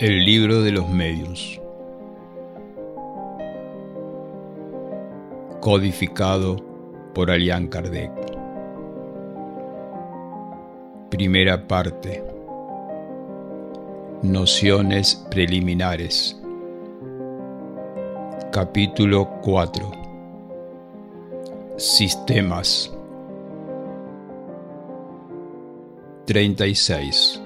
El libro de los medios. Codificado por Alian Kardec. Primera parte. Nociones preliminares. Capítulo 4. Sistemas. 36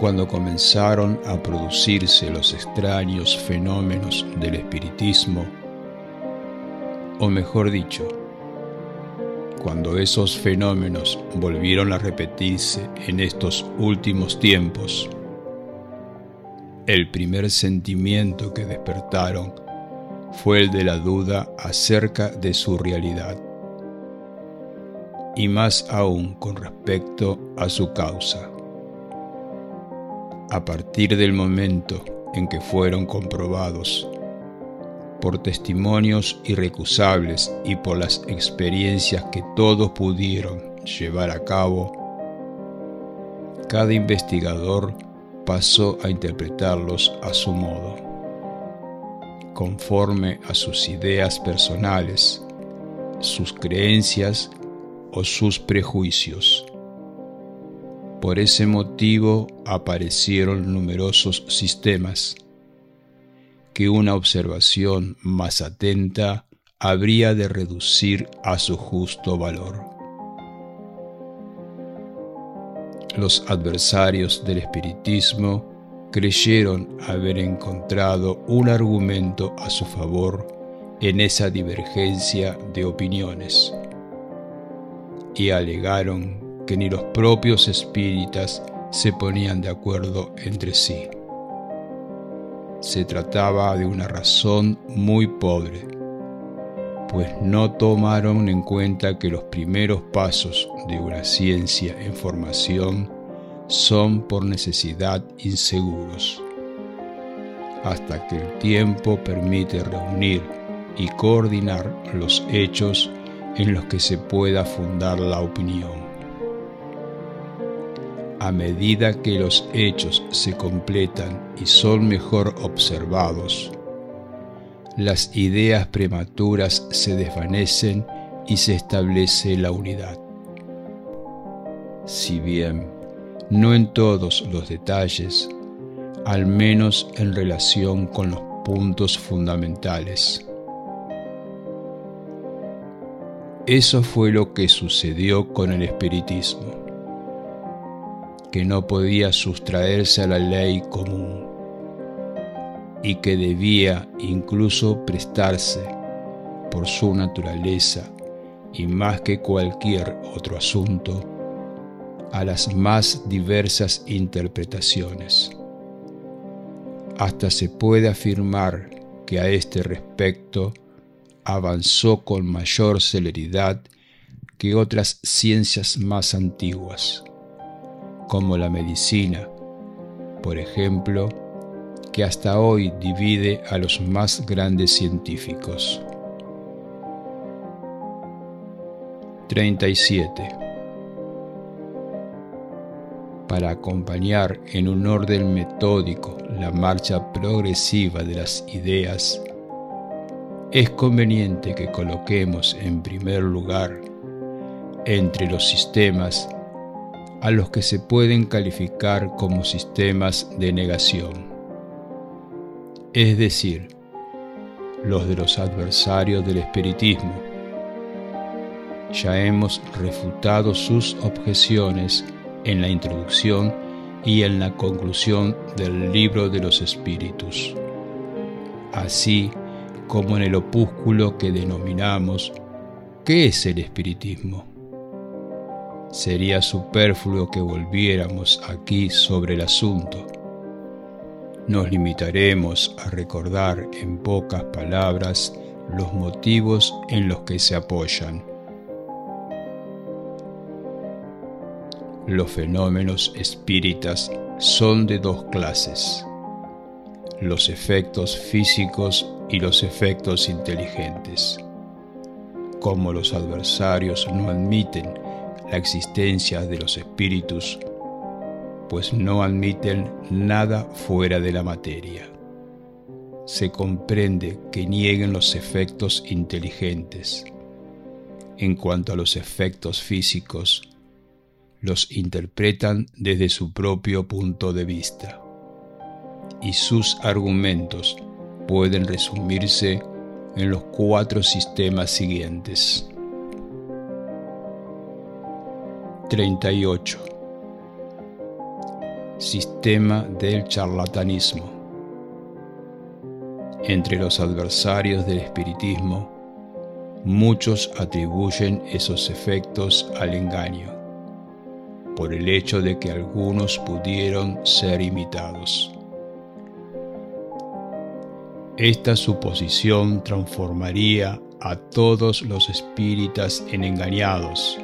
cuando comenzaron a producirse los extraños fenómenos del espiritismo, o mejor dicho, cuando esos fenómenos volvieron a repetirse en estos últimos tiempos, el primer sentimiento que despertaron fue el de la duda acerca de su realidad, y más aún con respecto a su causa a partir del momento en que fueron comprobados por testimonios irrecusables y por las experiencias que todos pudieron llevar a cabo, cada investigador pasó a interpretarlos a su modo, conforme a sus ideas personales, sus creencias o sus prejuicios. Por ese motivo aparecieron numerosos sistemas que una observación más atenta habría de reducir a su justo valor. Los adversarios del espiritismo creyeron haber encontrado un argumento a su favor en esa divergencia de opiniones y alegaron que ni los propios espíritas se ponían de acuerdo entre sí. Se trataba de una razón muy pobre, pues no tomaron en cuenta que los primeros pasos de una ciencia en formación son por necesidad inseguros, hasta que el tiempo permite reunir y coordinar los hechos en los que se pueda fundar la opinión a medida que los hechos se completan y son mejor observados, las ideas prematuras se desvanecen y se establece la unidad. Si bien no en todos los detalles, al menos en relación con los puntos fundamentales. Eso fue lo que sucedió con el espiritismo que no podía sustraerse a la ley común y que debía incluso prestarse por su naturaleza y más que cualquier otro asunto a las más diversas interpretaciones. Hasta se puede afirmar que a este respecto avanzó con mayor celeridad que otras ciencias más antiguas como la medicina, por ejemplo, que hasta hoy divide a los más grandes científicos. 37. Para acompañar en un orden metódico la marcha progresiva de las ideas, es conveniente que coloquemos en primer lugar entre los sistemas a los que se pueden calificar como sistemas de negación, es decir, los de los adversarios del espiritismo. Ya hemos refutado sus objeciones en la introducción y en la conclusión del libro de los espíritus, así como en el opúsculo que denominamos ¿Qué es el espiritismo? Sería superfluo que volviéramos aquí sobre el asunto. Nos limitaremos a recordar en pocas palabras los motivos en los que se apoyan. Los fenómenos espíritas son de dos clases, los efectos físicos y los efectos inteligentes. Como los adversarios no admiten la existencia de los espíritus, pues no admiten nada fuera de la materia. Se comprende que nieguen los efectos inteligentes. En cuanto a los efectos físicos, los interpretan desde su propio punto de vista. Y sus argumentos pueden resumirse en los cuatro sistemas siguientes. 38. Sistema del charlatanismo. Entre los adversarios del espiritismo, muchos atribuyen esos efectos al engaño, por el hecho de que algunos pudieron ser imitados. Esta suposición transformaría a todos los espíritas en engañados,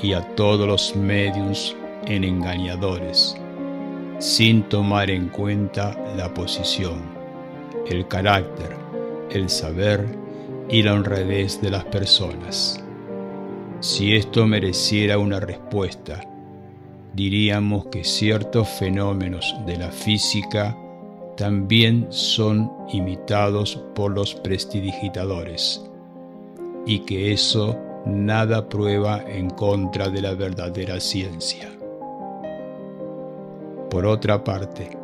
y a todos los medios en engañadores, sin tomar en cuenta la posición, el carácter, el saber y la honradez de las personas. Si esto mereciera una respuesta, diríamos que ciertos fenómenos de la física también son imitados por los prestidigitadores y que eso nada prueba en contra de la verdadera ciencia. Por otra parte,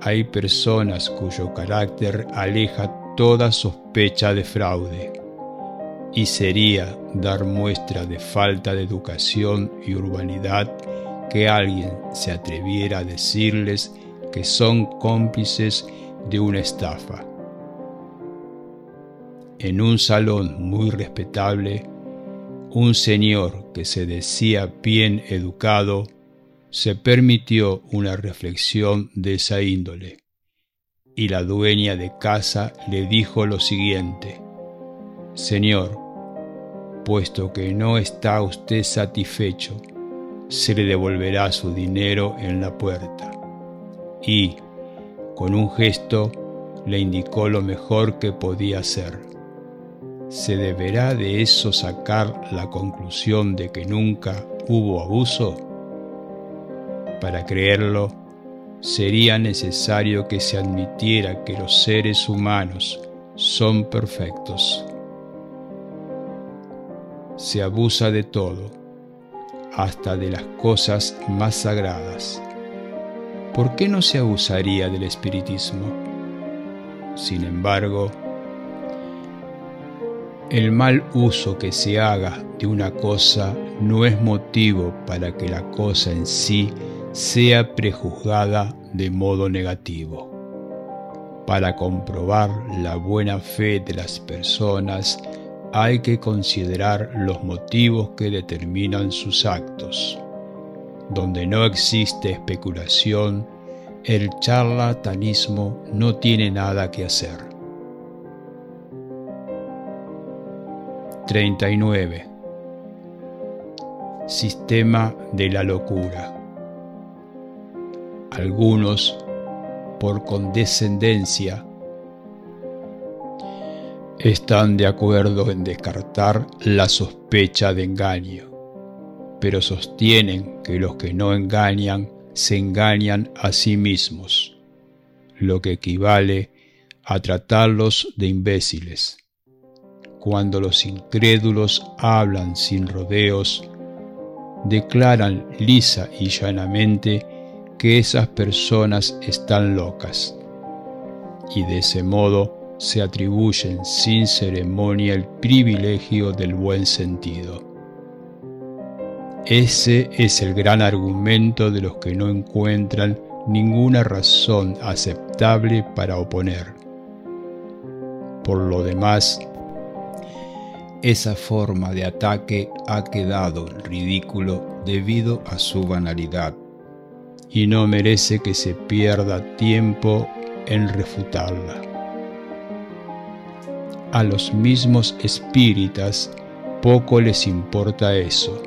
hay personas cuyo carácter aleja toda sospecha de fraude y sería dar muestra de falta de educación y urbanidad que alguien se atreviera a decirles que son cómplices de una estafa en un salón muy respetable, un señor que se decía bien educado se permitió una reflexión de esa índole, y la dueña de casa le dijo lo siguiente, Señor, puesto que no está usted satisfecho, se le devolverá su dinero en la puerta. Y, con un gesto, le indicó lo mejor que podía hacer ¿se deberá de eso sacar la conclusión de que nunca hubo abuso? Para creerlo, sería necesario que se admitiera que los seres humanos son perfectos. Se abusa de todo, hasta de las cosas más sagradas. ¿Por qué no se abusaría del espiritismo? Sin embargo, el mal uso que se haga de una cosa no es motivo para que la cosa en sí sea prejuzgada de modo negativo. Para comprobar la buena fe de las personas hay que considerar los motivos que determinan sus actos. Donde no existe especulación, el charlatanismo no tiene nada que hacer. 39. Sistema de la locura. Algunos, por condescendencia, están de acuerdo en descartar la sospecha de engaño, pero sostienen que los que no engañan se engañan a sí mismos, lo que equivale a tratarlos de imbéciles cuando los incrédulos hablan sin rodeos, declaran lisa y llanamente que esas personas están locas, y de ese modo se atribuyen sin ceremonia el privilegio del buen sentido. Ese es el gran argumento de los que no encuentran ninguna razón aceptable para oponer. Por lo demás, esa forma de ataque ha quedado ridículo debido a su banalidad y no merece que se pierda tiempo en refutarla. A los mismos espíritas poco les importa eso.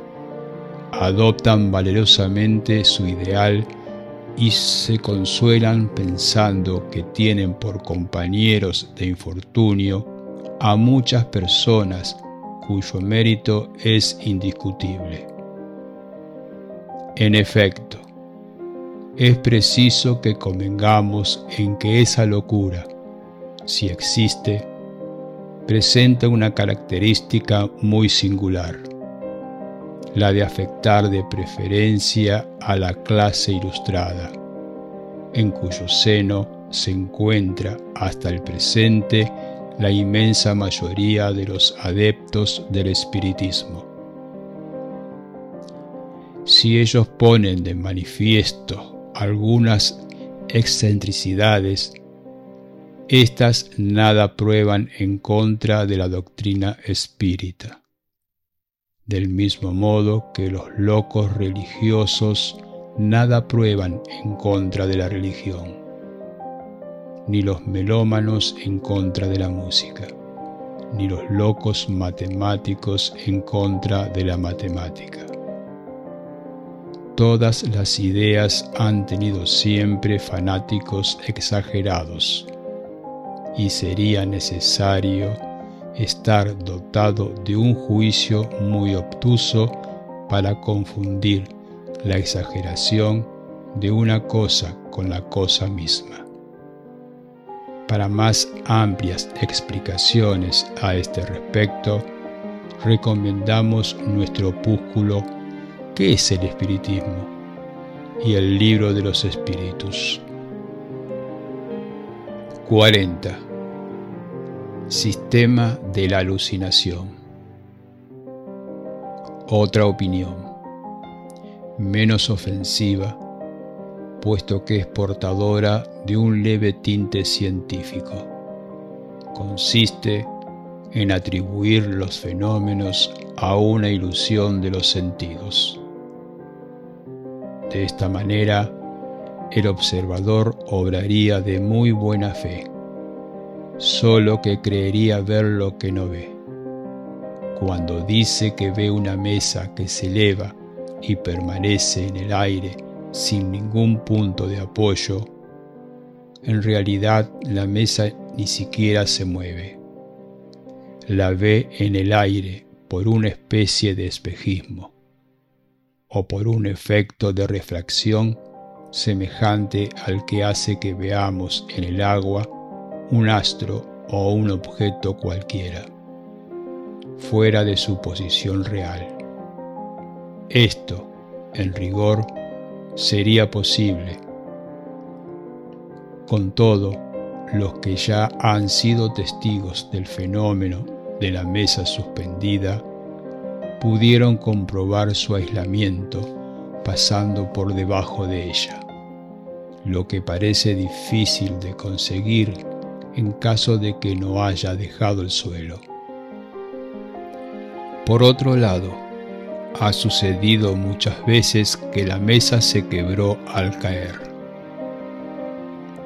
Adoptan valerosamente su ideal y se consuelan pensando que tienen por compañeros de infortunio a muchas personas cuyo mérito es indiscutible. En efecto, es preciso que convengamos en que esa locura, si existe, presenta una característica muy singular, la de afectar de preferencia a la clase ilustrada, en cuyo seno se encuentra hasta el presente la inmensa mayoría de los adeptos del espiritismo. Si ellos ponen de manifiesto algunas excentricidades, estas nada prueban en contra de la doctrina espírita. Del mismo modo que los locos religiosos nada prueban en contra de la religión, ni los melómanos en contra de la música, ni los locos matemáticos en contra de la matemática. Todas las ideas han tenido siempre fanáticos exagerados, y sería necesario estar dotado de un juicio muy obtuso para confundir la exageración de una cosa con la cosa misma. Para más amplias explicaciones a este respecto, recomendamos nuestro opúsculo ¿Qué es el espiritismo? y el libro de los espíritus. 40. Sistema de la alucinación. Otra opinión, menos ofensiva, puesto que es portadora de un leve tinte científico. Consiste en atribuir los fenómenos a una ilusión de los sentidos. De esta manera, el observador obraría de muy buena fe, solo que creería ver lo que no ve. Cuando dice que ve una mesa que se eleva y permanece en el aire sin ningún punto de apoyo, en realidad la mesa ni siquiera se mueve. La ve en el aire por una especie de espejismo o por un efecto de refracción semejante al que hace que veamos en el agua un astro o un objeto cualquiera, fuera de su posición real. Esto, en rigor, sería posible. Con todo, los que ya han sido testigos del fenómeno de la mesa suspendida pudieron comprobar su aislamiento pasando por debajo de ella, lo que parece difícil de conseguir en caso de que no haya dejado el suelo. Por otro lado, ha sucedido muchas veces que la mesa se quebró al caer.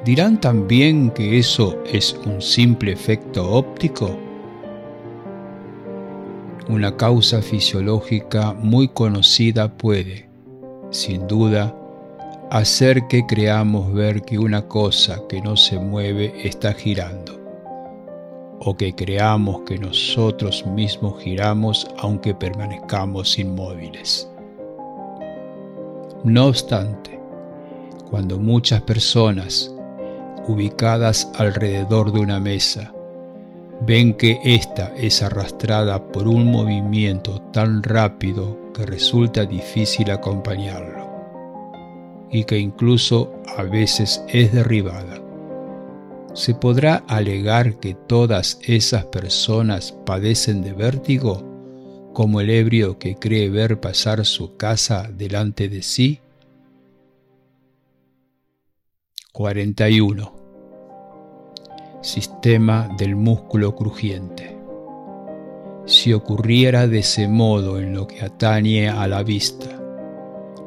¿Dirán también que eso es un simple efecto óptico? Una causa fisiológica muy conocida puede, sin duda, hacer que creamos ver que una cosa que no se mueve está girando, o que creamos que nosotros mismos giramos aunque permanezcamos inmóviles. No obstante, cuando muchas personas, ubicadas alrededor de una mesa, ven que ésta es arrastrada por un movimiento tan rápido que resulta difícil acompañarlo y que incluso a veces es derribada. ¿Se podrá alegar que todas esas personas padecen de vértigo como el ebrio que cree ver pasar su casa delante de sí? 41 sistema del músculo crujiente. Si ocurriera de ese modo en lo que atañe a la vista,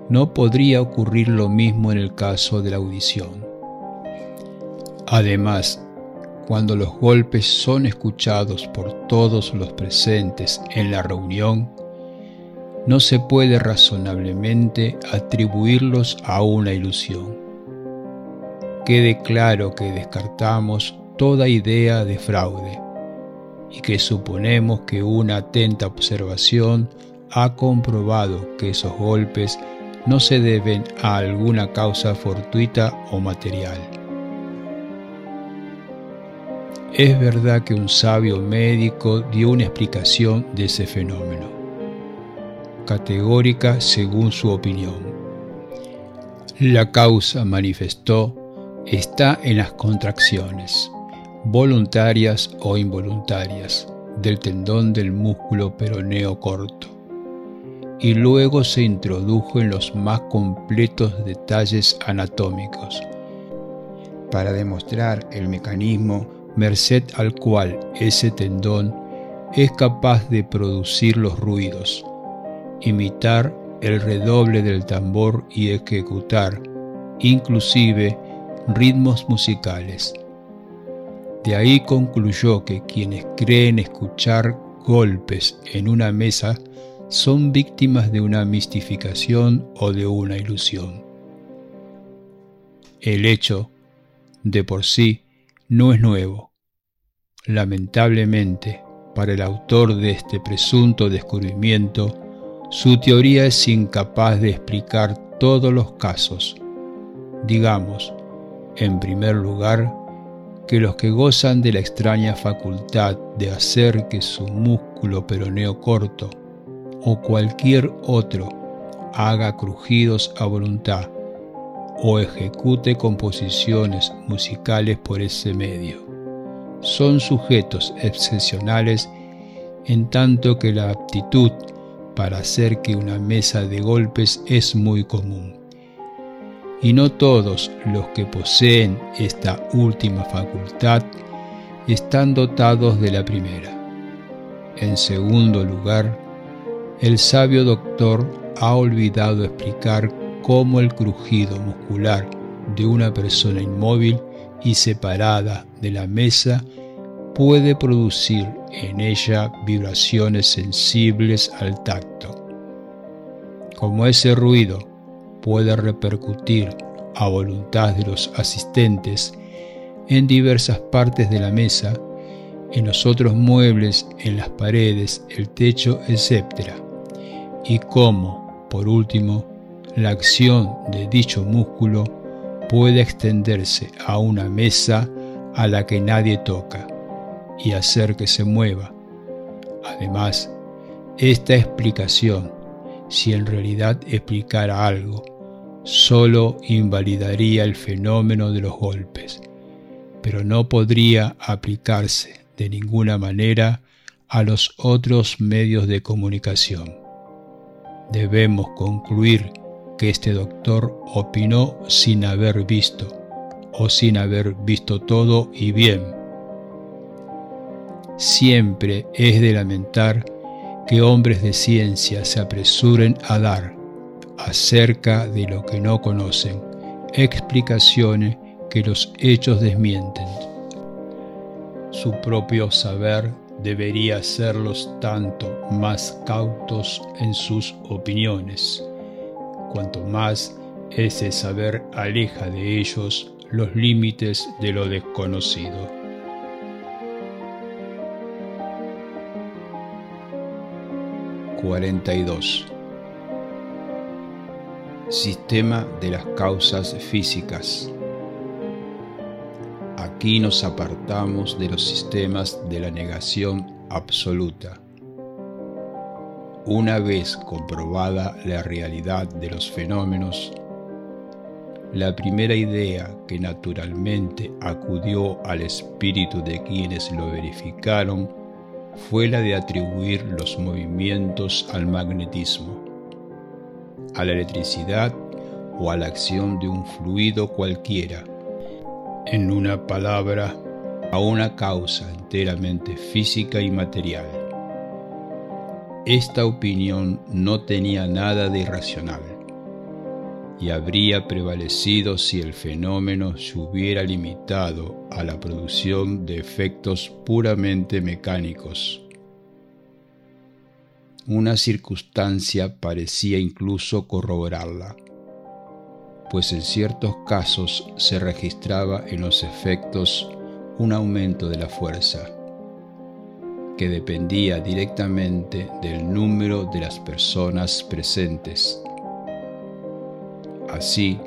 no podría ocurrir lo mismo en el caso de la audición. Además, cuando los golpes son escuchados por todos los presentes en la reunión, no se puede razonablemente atribuirlos a una ilusión. Quede claro que descartamos toda idea de fraude y que suponemos que una atenta observación ha comprobado que esos golpes no se deben a alguna causa fortuita o material. Es verdad que un sabio médico dio una explicación de ese fenómeno, categórica según su opinión. La causa, manifestó, está en las contracciones, voluntarias o involuntarias, del tendón del músculo peroneo corto. Y luego se introdujo en los más completos detalles anatómicos. Para demostrar el mecanismo merced al cual ese tendón es capaz de producir los ruidos, imitar el redoble del tambor y ejecutar, inclusive, ritmos musicales. De ahí concluyó que quienes creen escuchar golpes en una mesa son víctimas de una mistificación o de una ilusión. El hecho, de por sí, no es nuevo. Lamentablemente, para el autor de este presunto descubrimiento, su teoría es incapaz de explicar todos los casos. Digamos, en primer lugar, que los que gozan de la extraña facultad de hacer que su músculo peroneo corto o cualquier otro haga crujidos a voluntad o ejecute composiciones musicales por ese medio. Son sujetos excepcionales en tanto que la aptitud para hacer que una mesa de golpes es muy común. Y no todos los que poseen esta última facultad están dotados de la primera. En segundo lugar, el sabio doctor ha olvidado explicar cómo el crujido muscular de una persona inmóvil y separada de la mesa puede producir en ella vibraciones sensibles al tacto. Como ese ruido puede repercutir a voluntad de los asistentes en diversas partes de la mesa, en los otros muebles, en las paredes, el techo, etc y cómo, por último, la acción de dicho músculo puede extenderse a una mesa a la que nadie toca y hacer que se mueva. Además, esta explicación, si en realidad explicara algo, solo invalidaría el fenómeno de los golpes, pero no podría aplicarse de ninguna manera a los otros medios de comunicación debemos concluir que este doctor opinó sin haber visto, o sin haber visto todo y bien. Siempre es de lamentar que hombres de ciencia se apresuren a dar, acerca de lo que no conocen, explicaciones que los hechos desmienten. Su propio saber debería hacerlos tanto más cautos en sus opiniones, cuanto más ese saber aleja de ellos los límites de lo desconocido. ...42... Sistema de las causas físicas Aquí nos apartamos de los sistemas de la negación absoluta. Una vez comprobada la realidad de los fenómenos, la primera idea que naturalmente acudió al espíritu de quienes lo verificaron fue la de atribuir los movimientos al magnetismo, a la electricidad o a la acción de un fluido cualquiera en una palabra, a una causa enteramente física y material. Esta opinión no tenía nada de irracional y habría prevalecido si el fenómeno se hubiera limitado a la producción de efectos puramente mecánicos. Una circunstancia parecía incluso corroborarla pues en ciertos casos se registraba en los efectos un aumento de la fuerza, que dependía directamente del número de las personas presentes. Así,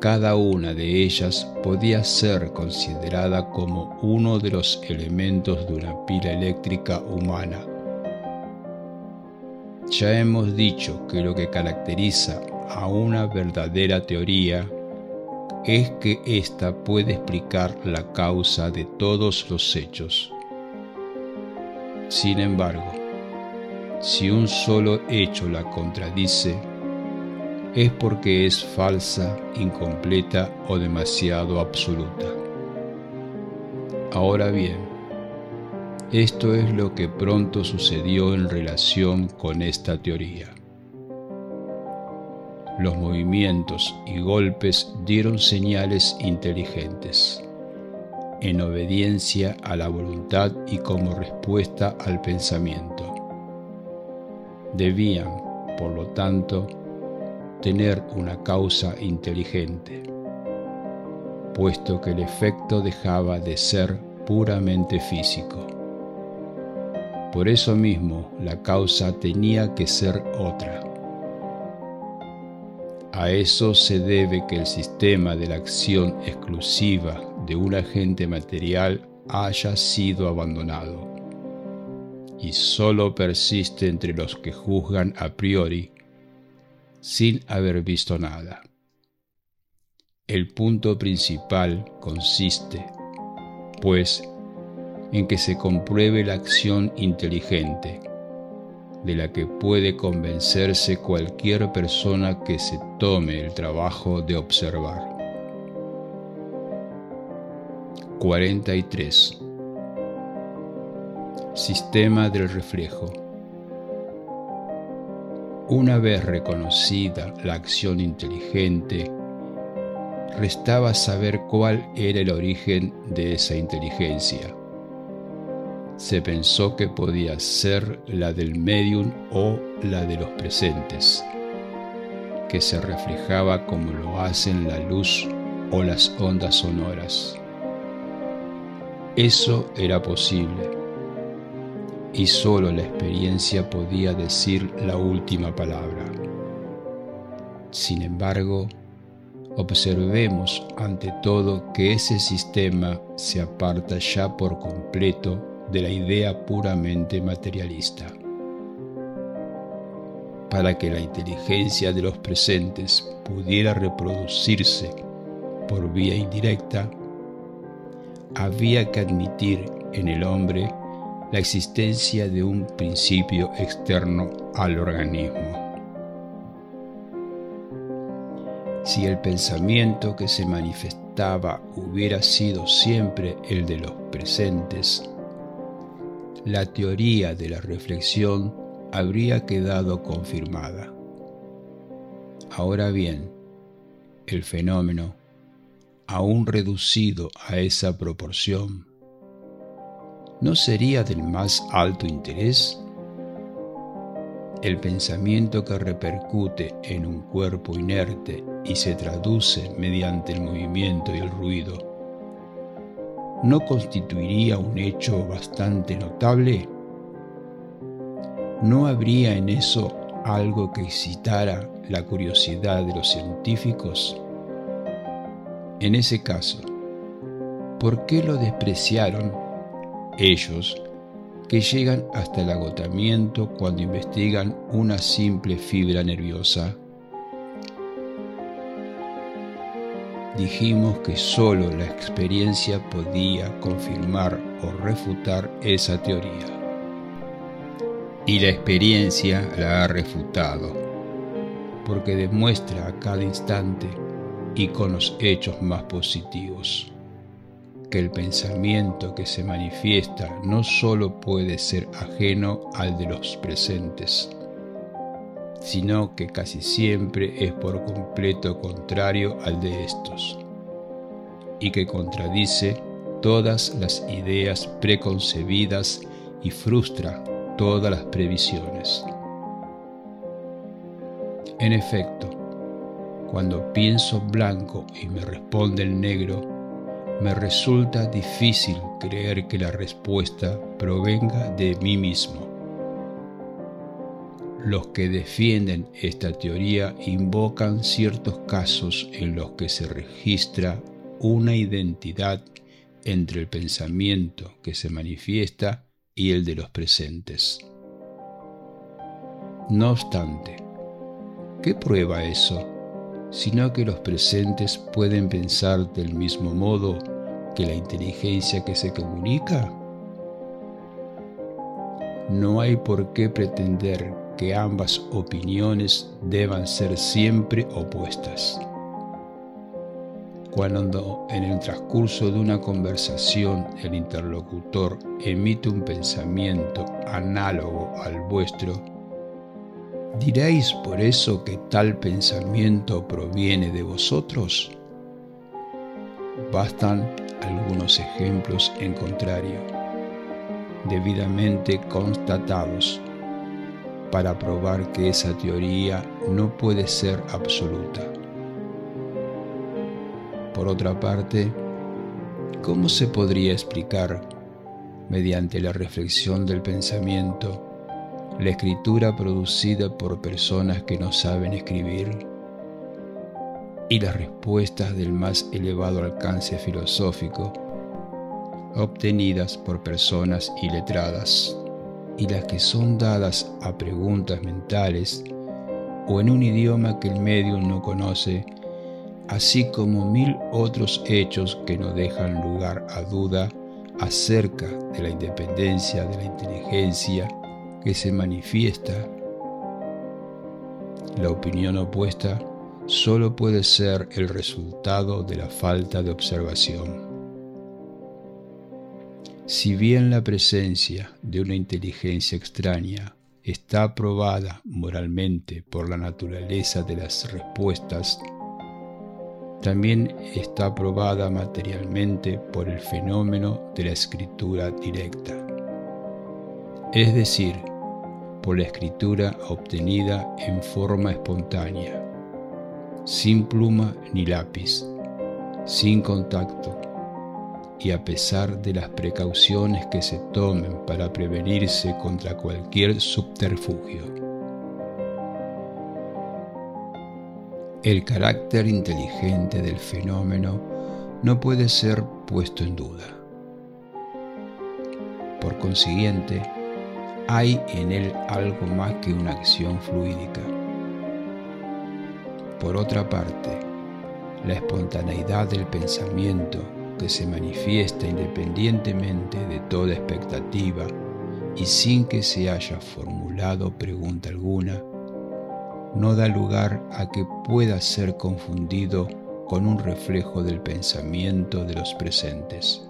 cada una de ellas podía ser considerada como uno de los elementos de una pila eléctrica humana. Ya hemos dicho que lo que caracteriza a una verdadera teoría es que ésta puede explicar la causa de todos los hechos. Sin embargo, si un solo hecho la contradice, es porque es falsa, incompleta o demasiado absoluta. Ahora bien, esto es lo que pronto sucedió en relación con esta teoría. Los movimientos y golpes dieron señales inteligentes, en obediencia a la voluntad y como respuesta al pensamiento. Debían, por lo tanto, tener una causa inteligente, puesto que el efecto dejaba de ser puramente físico. Por eso mismo la causa tenía que ser otra. A eso se debe que el sistema de la acción exclusiva de un agente material haya sido abandonado y solo persiste entre los que juzgan a priori sin haber visto nada. El punto principal consiste, pues, en que se compruebe la acción inteligente, de la que puede convencerse cualquier persona que se tome el trabajo de observar. 43. Sistema del reflejo. Una vez reconocida la acción inteligente, restaba saber cuál era el origen de esa inteligencia. Se pensó que podía ser la del medium o la de los presentes, que se reflejaba como lo hacen la luz o las ondas sonoras. Eso era posible y solo la experiencia podía decir la última palabra. Sin embargo, observemos ante todo que ese sistema se aparta ya por completo de la idea puramente materialista. Para que la inteligencia de los presentes pudiera reproducirse por vía indirecta, había que admitir en el hombre la existencia de un principio externo al organismo. Si el pensamiento que se manifestaba hubiera sido siempre el de los presentes, la teoría de la reflexión habría quedado confirmada. Ahora bien, el fenómeno, aún reducido a esa proporción, ¿no sería del más alto interés? El pensamiento que repercute en un cuerpo inerte y se traduce mediante el movimiento y el ruido, ¿no constituiría un hecho bastante notable? ¿No habría en eso algo que excitara la curiosidad de los científicos? En ese caso, ¿por qué lo despreciaron ellos que llegan hasta el agotamiento cuando investigan una simple fibra nerviosa. Dijimos que sólo la experiencia podía confirmar o refutar esa teoría. Y la experiencia la ha refutado, porque demuestra a cada instante y con los hechos más positivos que el pensamiento que se manifiesta no sólo puede ser ajeno al de los presentes, sino que casi siempre es por completo contrario al de estos, y que contradice todas las ideas preconcebidas y frustra todas las previsiones. En efecto, cuando pienso blanco y me responde el negro, me resulta difícil creer que la respuesta provenga de mí mismo. los que defienden esta teoría invocan ciertos casos en los que se registra una identidad entre el pensamiento que se manifiesta y el de los presentes. No obstante, ¿qué prueba eso? Sino que los presentes pueden pensar del mismo modo que la inteligencia que se comunica. No hay por qué pretender que ambas opiniones deban ser siempre opuestas. Cuando en el transcurso de una conversación el interlocutor emite un pensamiento análogo al vuestro, ¿diréis por eso que tal pensamiento proviene de vosotros? Bastan algunos ejemplos en contrario, debidamente constatados, para probar que esa teoría no puede ser absoluta. Por otra parte, ¿cómo se podría explicar, mediante la reflexión del pensamiento, la escritura producida por personas que no saben escribir? Y las respuestas del más elevado alcance filosófico obtenidas por personas iletradas y las que son dadas a preguntas mentales o en un idioma que el medio no conoce así como mil otros hechos que no dejan lugar a duda acerca de la independencia de la inteligencia que se manifiesta, la opinión opuesta solo puede ser el resultado de la falta de observación. Si bien la presencia de una inteligencia extraña está probada moralmente por la naturaleza de las respuestas también está probada materialmente por el fenómeno de la escritura directa, es decir, por la escritura obtenida en forma espontánea, sin pluma ni lápiz, sin contacto, y a pesar de las precauciones que se tomen para prevenirse contra cualquier subterfugio. El carácter inteligente del fenómeno no puede ser puesto en duda. Por consiguiente, hay en él algo más que una acción fluídica. Por otra parte, la espontaneidad del pensamiento que se manifiesta independientemente de toda expectativa y sin que se haya formulado pregunta alguna, no da lugar a que pueda ser confundido con un reflejo del pensamiento de los presentes.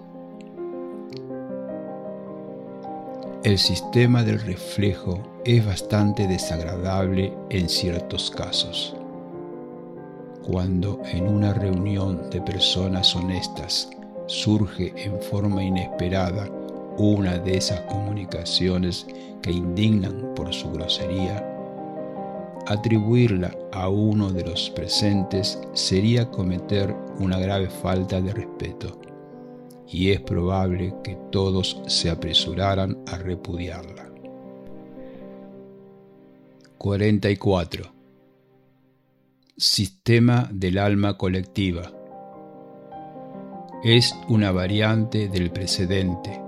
El sistema del reflejo es bastante desagradable en ciertos casos. Cuando en una reunión de personas honestas surge en forma inesperada una de esas comunicaciones que indignan por su grosería, atribuirla a uno de los presentes sería cometer una grave falta de respeto, y es probable que todos se apresuraran a repudiarla. 44. Sistema del alma colectiva. Es una variante del precedente.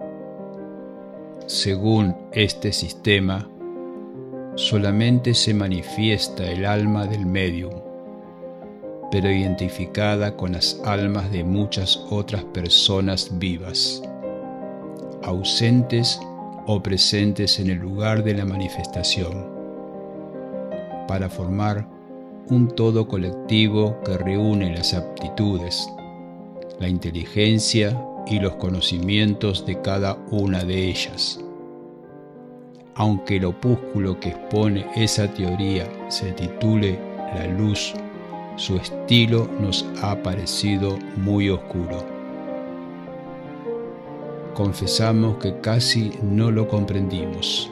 Según este sistema, solamente se manifiesta el alma del medium, pero identificada con las almas de muchas otras personas vivas, ausentes o presentes en el lugar de la manifestación, para formar un todo colectivo que reúne las aptitudes, la inteligencia y los conocimientos de cada una de ellas. Aunque el opúsculo que expone esa teoría se titule La luz, su estilo nos ha parecido muy oscuro. Confesamos que casi no lo comprendimos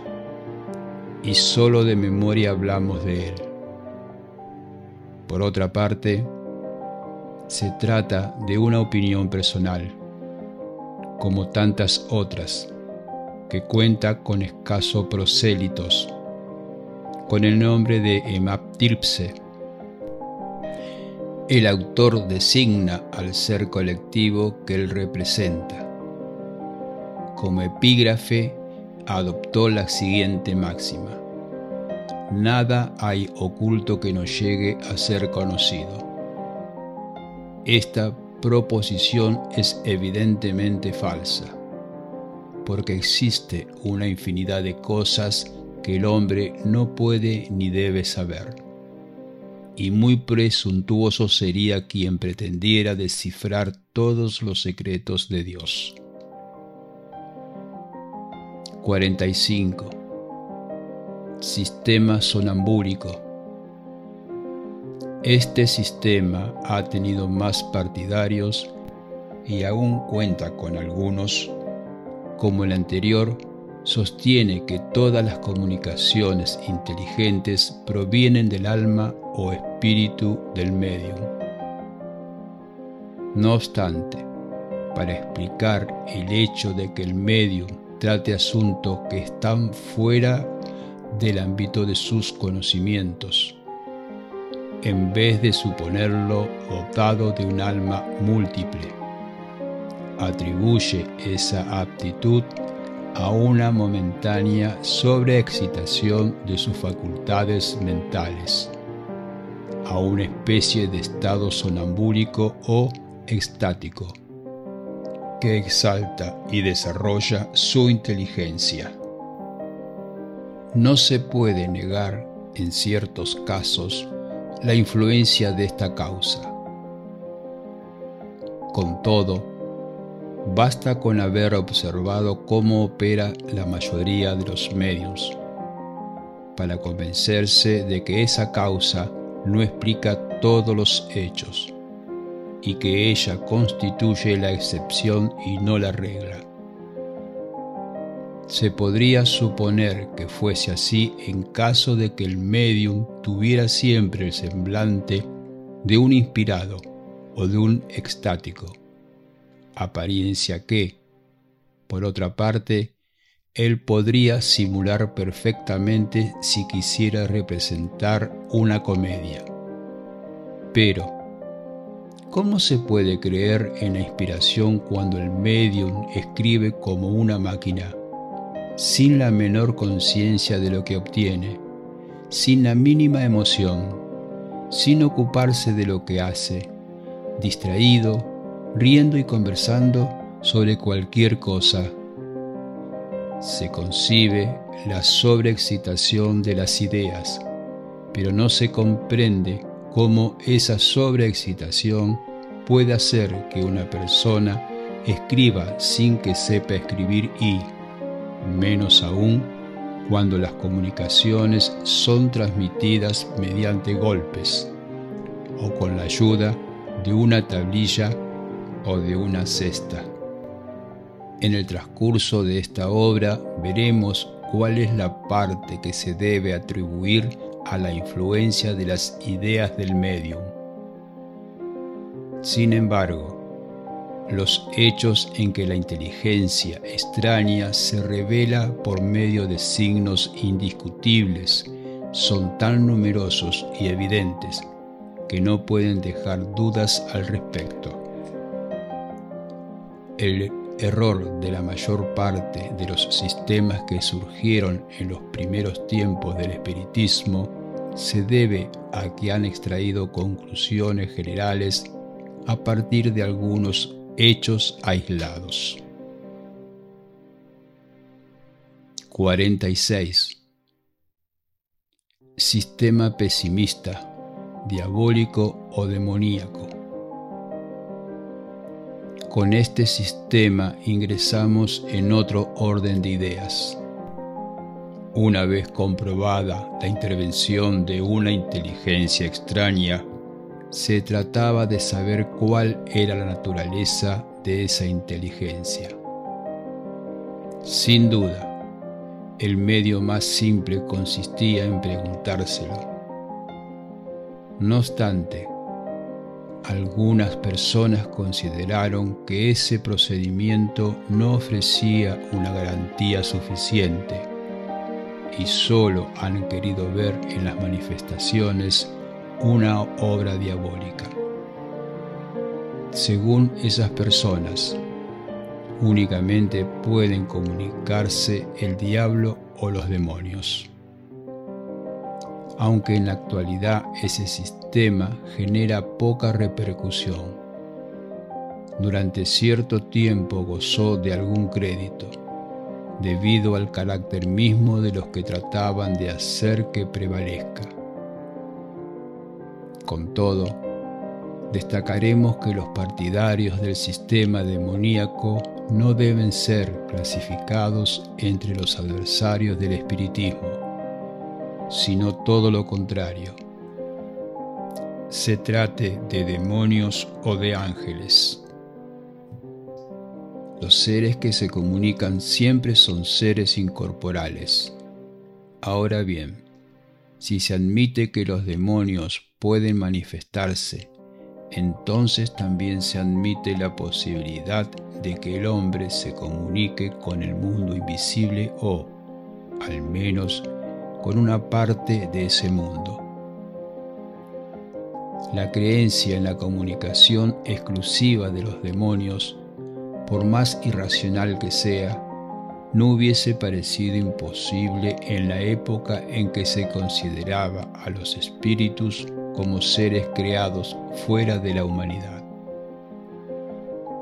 y solo de memoria hablamos de él. Por otra parte, se trata de una opinión personal, como tantas otras que cuenta con escasos prosélitos, con el nombre de Emaptilpse. El autor designa al ser colectivo que él representa. Como epígrafe, adoptó la siguiente máxima. Nada hay oculto que no llegue a ser conocido. Esta proposición es evidentemente falsa, porque existe una infinidad de cosas que el hombre no puede ni debe saber. Y muy presuntuoso sería quien pretendiera descifrar todos los secretos de Dios. 45. Sistema sonambúlico este sistema ha tenido más partidarios y aún cuenta con algunos, como el anterior, sostiene que todas las comunicaciones inteligentes provienen del alma o espíritu del medium. No obstante, para explicar el hecho de que el medium trate asuntos que están fuera del ámbito de sus conocimientos, en vez de suponerlo dotado de un alma múltiple. Atribuye esa aptitud a una momentánea sobreexcitación de sus facultades mentales, a una especie de estado sonambúlico o extático, que exalta y desarrolla su inteligencia. No se puede negar, en ciertos casos, la influencia de esta causa. Con todo, basta con haber observado cómo opera la mayoría de los medios para convencerse de que esa causa no explica todos los hechos y que ella constituye la excepción y no la regla. Se podría suponer que fuese así en caso de que el medium tuviera siempre el semblante de un inspirado o de un extático, apariencia que, por otra parte, él podría simular perfectamente si quisiera representar una comedia. Pero, ¿cómo se puede creer en la inspiración cuando el medium escribe como una máquina? sin la menor conciencia de lo que obtiene, sin la mínima emoción, sin ocuparse de lo que hace, distraído, riendo y conversando sobre cualquier cosa. Se concibe la sobreexcitación de las ideas, pero no se comprende cómo esa sobreexcitación puede hacer que una persona escriba sin que sepa escribir y, menos aún cuando las comunicaciones son transmitidas mediante golpes o con la ayuda de una tablilla o de una cesta. En el transcurso de esta obra veremos cuál es la parte que se debe atribuir a la influencia de las ideas del medium. Sin embargo, los hechos en que la inteligencia extraña se revela por medio de signos indiscutibles son tan numerosos y evidentes que no pueden dejar dudas al respecto. El error de la mayor parte de los sistemas que surgieron en los primeros tiempos del espiritismo se debe a que han extraído conclusiones generales a partir de algunos hechos aislados. 46. Sistema pesimista, diabólico o demoníaco. Con este sistema ingresamos en otro orden de ideas. Una vez comprobada la intervención de una inteligencia extraña se trataba de saber cuál era la naturaleza de esa inteligencia. Sin duda, el medio más simple consistía en preguntárselo. No obstante, algunas personas consideraron que ese procedimiento no ofrecía una garantía suficiente y solo han querido ver en las manifestaciones una obra diabólica. Según esas personas, únicamente pueden comunicarse el diablo o los demonios. Aunque en la actualidad ese genera poca repercusión, durante cierto tiempo gozó de algún crédito, debido al carácter mismo de los que trataban de hacer que prevalezca. Con todo, destacaremos que los partidarios del sistema demoníaco no deben ser clasificados entre los adversarios del espiritismo, sino todo lo contrario. Se trate de demonios o de ángeles. Los seres que se comunican siempre son seres incorporales. Ahora bien, si se admite que los demonios pueden manifestarse, entonces también se admite la posibilidad de que el hombre se comunique con el mundo invisible o, al menos, con una parte de ese mundo. La creencia en la comunicación exclusiva de los demonios, por más irracional que sea, no hubiese parecido imposible en la época en que se consideraba a los espíritus como seres creados fuera de la humanidad.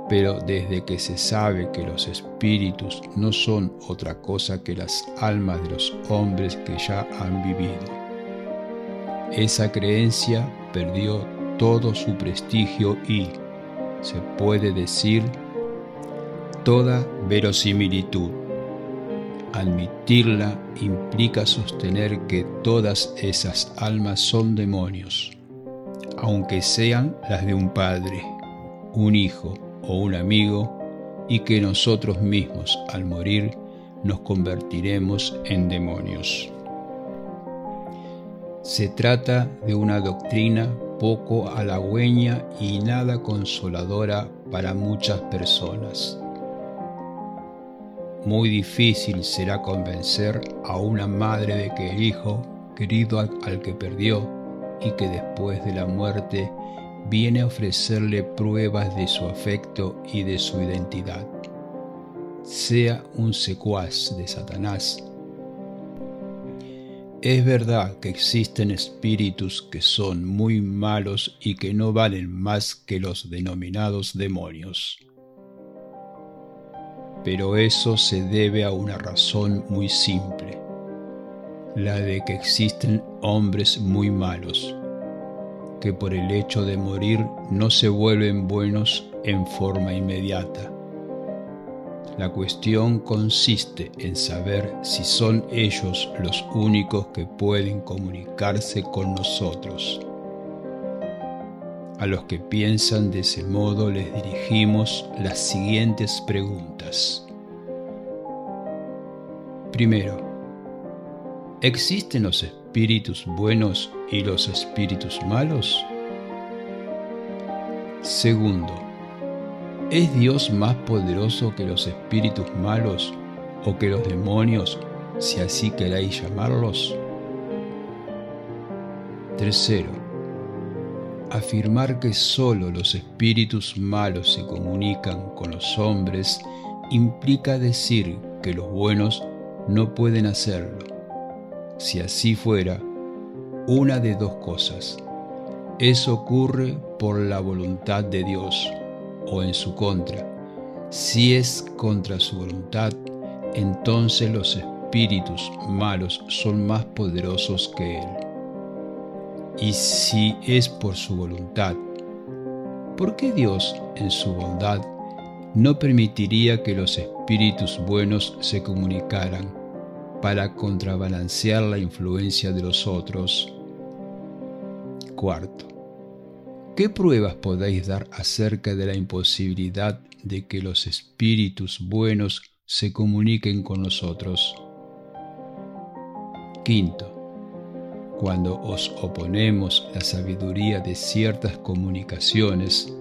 Pero desde que se sabe que los espíritus no son otra cosa que las almas de los hombres que ya han vivido, esa creencia perdió todo su prestigio y, se puede decir, toda verosimilitud. Admitirla implica sostener que todas esas almas son demonios, aunque sean las de un padre, un hijo o un amigo, y que nosotros mismos al morir nos convertiremos en demonios. Se trata de una doctrina poco halagüeña y nada consoladora para muchas personas muy difícil será convencer a una madre de que el hijo, querido al, que perdió y que después de la muerte viene a ofrecerle pruebas de su afecto y de su identidad, sea un secuaz de Satanás. Es verdad que existen espíritus que son muy malos y que no valen más que los denominados demonios pero eso se debe a una razón muy simple, la de que existen hombres muy malos, que por el hecho de morir no se vuelven buenos en forma inmediata. La cuestión consiste en saber si son ellos los únicos que pueden comunicarse con nosotros. A los que piensan de ese modo les dirigimos las siguientes preguntas. Primero, ¿existen los espíritus buenos y los espíritus malos? Segundo, ¿es Dios más poderoso que los espíritus malos o que los demonios, si así queréis llamarlos? Tercero, Afirmar que solo los espíritus malos se comunican con los hombres implica decir que los buenos no pueden hacerlo. Si así fuera, una de dos cosas. Eso ocurre por la voluntad de Dios o en su contra. Si es contra su voluntad, entonces los espíritus malos son más poderosos que Él y si es por su voluntad. ¿Por qué Dios, en su bondad, no permitiría que los espíritus buenos se comunicaran para contrabalancear la influencia de los otros? Cuarto, ¿qué pruebas podéis dar acerca de la imposibilidad de que los espíritus buenos se comuniquen con nosotros? Quinto, cuando os oponemos la sabiduría de ciertas comunicaciones,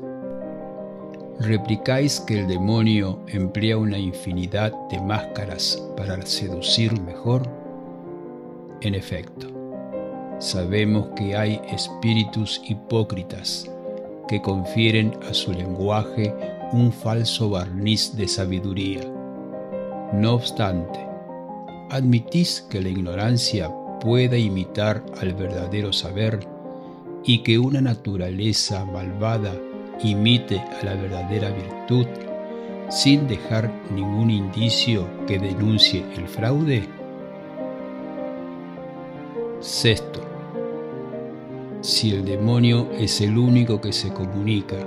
replicáis que el demonio emplea una infinidad de máscaras para seducir mejor. En efecto, sabemos que hay espíritus hipócritas que confieren a su lenguaje un falso barniz de sabiduría. No obstante, admitís que la ignorancia pueda imitar al verdadero saber y que una naturaleza malvada imite a la verdadera virtud sin dejar ningún indicio que denuncie el fraude? Sexto, si el demonio es el único que se comunica,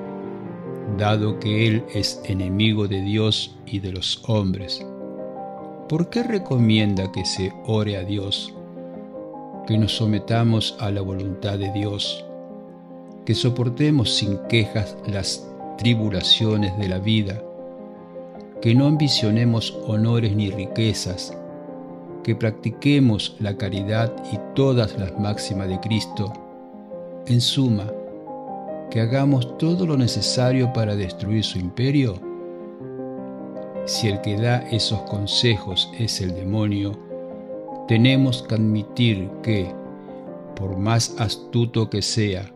dado que él es enemigo de Dios y de los hombres, ¿por qué recomienda que se ore a Dios, que nos sometamos a la voluntad de Dios, que soportemos sin quejas las tribulaciones de la vida, que no ambicionemos honores ni riquezas, que practiquemos la caridad y todas las máximas de Cristo, en suma, que hagamos todo lo necesario para destruir su imperio? Si el que da esos consejos es el demonio, tenemos que admitir que, por más astuto que sea,